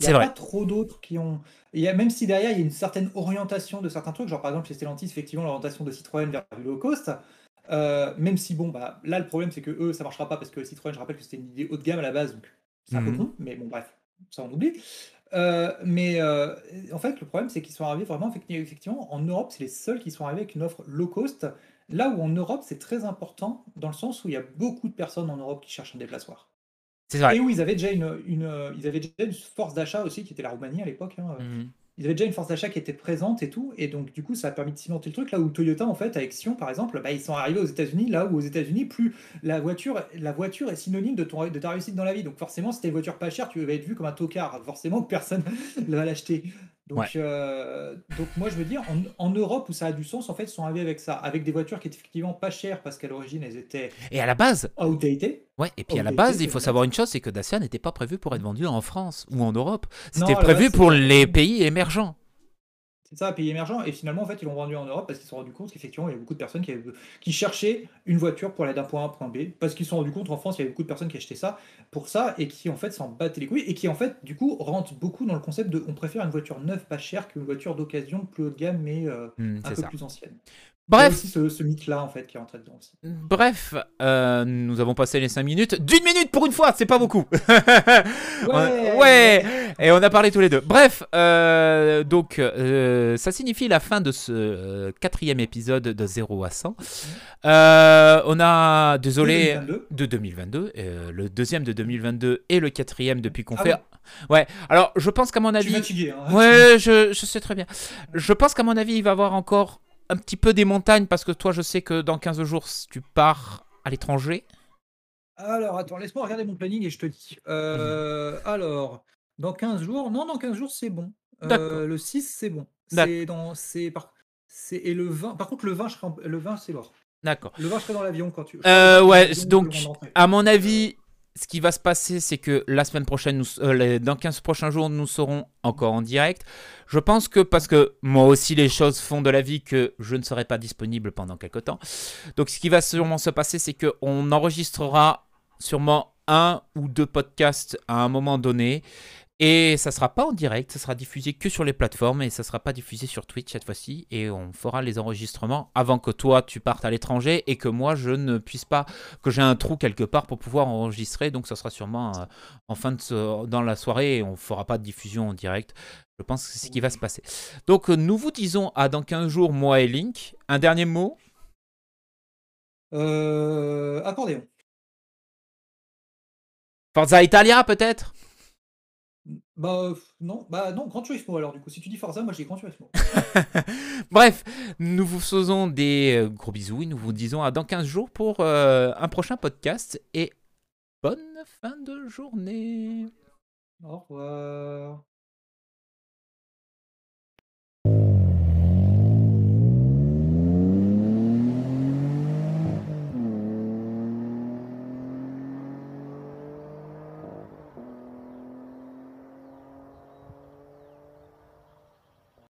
Il n'y a vrai. pas trop d'autres qui ont. Il y a, même si derrière, il y a une certaine orientation de certains trucs, genre par exemple chez Stellantis, effectivement, l'orientation de Citroën vers du low cost. Euh, même si, bon, bah, là, le problème, c'est que eux, ça marchera pas parce que Citroën, je rappelle que c'était une idée haut de gamme à la base, donc c'est un peu Mhm. con, mais bon, bref, ça on oublie. Euh, mais euh, en fait, le problème, c'est qu'ils sont arrivés vraiment, effecti- effectivement, en Europe, c'est les seuls qui sont arrivés avec une offre low cost. Là où en Europe, c'est très important, dans le sens où il y a beaucoup de personnes en Europe qui cherchent un déplaçoir. C'est vrai. Et où ils avaient déjà une, une, ils avaient déjà une force d'achat aussi, qui était la Roumanie à l'époque. hein. Mhm. Ils avaient déjà une force d'achat qui était présente et tout. Et donc, du coup, ça a permis de cimenter le truc. Là où Toyota, en fait, avec Sion, par exemple, bah, ils sont arrivés aux États-Unis, là où aux États-Unis, plus la voiture, la voiture est synonyme de, ta réussite dans la vie. Donc, forcément, si t'as une voiture pas chère, tu vas être vu comme un tocard. Forcément, que personne ne va l'acheter. Donc, Ouais. euh, donc, moi, je veux dire, en, en Europe où ça a du sens, en fait, ils sont arrivés avec ça, avec des voitures qui étaient effectivement pas chères parce qu'à l'origine, elles étaient Et à la base, outdated. ouais, et puis à la base, il faut savoir une chose, c'est que Dacia n'était pas prévu pour être vendu en France ou en Europe. C'était prévu base, pour les pays émergents. C'est ça, pays émergents. Et finalement, en fait, ils l'ont vendu en Europe parce qu'ils se sont rendus compte qu'effectivement, il y a beaucoup de personnes qui, avaient- qui cherchaient une voiture pour aller d'un point A à un point B. Parce qu'ils se sont rendus compte qu'en France, il y avait beaucoup de personnes qui achetaient ça pour ça et qui, en fait, s'en battaient les couilles. Et qui, en fait, du coup, rentrent beaucoup dans le concept de on préfère une voiture neuve pas chère qu'une voiture d'occasion plus haut de gamme mais euh, Hmm, un peu ça. plus ancienne. Bref, aussi ce, ce mythe-là, en fait, qui est rentré dedans aussi. bref, euh, nous avons passé les 5 minutes. D'une minute pour une fois, c'est pas beaucoup. Ouais. ouais. Et on a parlé tous les deux. Bref, euh, donc euh, ça signifie la fin de ce quatrième épisode de 0 à 100. Euh, on a, désolé, 2022. de 2022, euh, le deuxième de 2022 et le quatrième depuis qu'on Ah fait. Ouais. Alors, je pense qu'à mon Je suis avis. fatigué. Hein. Ouais, je, je sais très bien. Je pense qu'à mon avis, il va y avoir encore un petit peu des montagnes parce que toi, je sais que dans 15 jours, tu pars à l'étranger. Alors, attends, laisse-moi regarder mon planning et je te dis. Euh, alors, dans 15 jours, non, dans 15 jours, c'est bon. Euh, le 6, c'est bon. C'est dans. C'est par... c'est- Et le 20. Par contre, le 20, je serai en- le 20 c'est mort. D'accord. Le 20, je serai dans l'avion quand tu. Euh, ouais, donc. À mon avis, ce qui va se passer, c'est que la semaine prochaine, euh, dans 15 prochains jours, nous serons encore en direct. Je pense que parce que moi aussi, les choses font de la vie que je ne serai pas disponible pendant quelque temps. Donc, ce qui va sûrement se passer, c'est qu'on enregistrera sûrement un ou deux podcasts à un moment donné. Et ça sera pas en direct, ça sera diffusé que sur les plateformes et ça sera pas diffusé sur Twitch cette fois-ci. Et on fera les enregistrements avant que toi tu partes à l'étranger et que moi je ne puisse pas, que j'ai un trou quelque part pour pouvoir enregistrer. Donc ça sera sûrement euh, en fin de ce- dans la soirée et on fera pas de diffusion en direct. Je pense que c'est ce qui va se passer. Donc euh, nous vous disons à dans 15 jours, moi et Link. Un dernier mot? Euh, accordéon. Forza Italia peut-être? Bah, euh, non, bah non, Grand Turismo alors, du coup. Si tu dis Forza, moi je dis Grand Turismo. Bref, nous vous faisons des euh, gros bisous et nous vous disons à dans 15 jours pour euh, un prochain podcast et bonne fin de journée. Au revoir.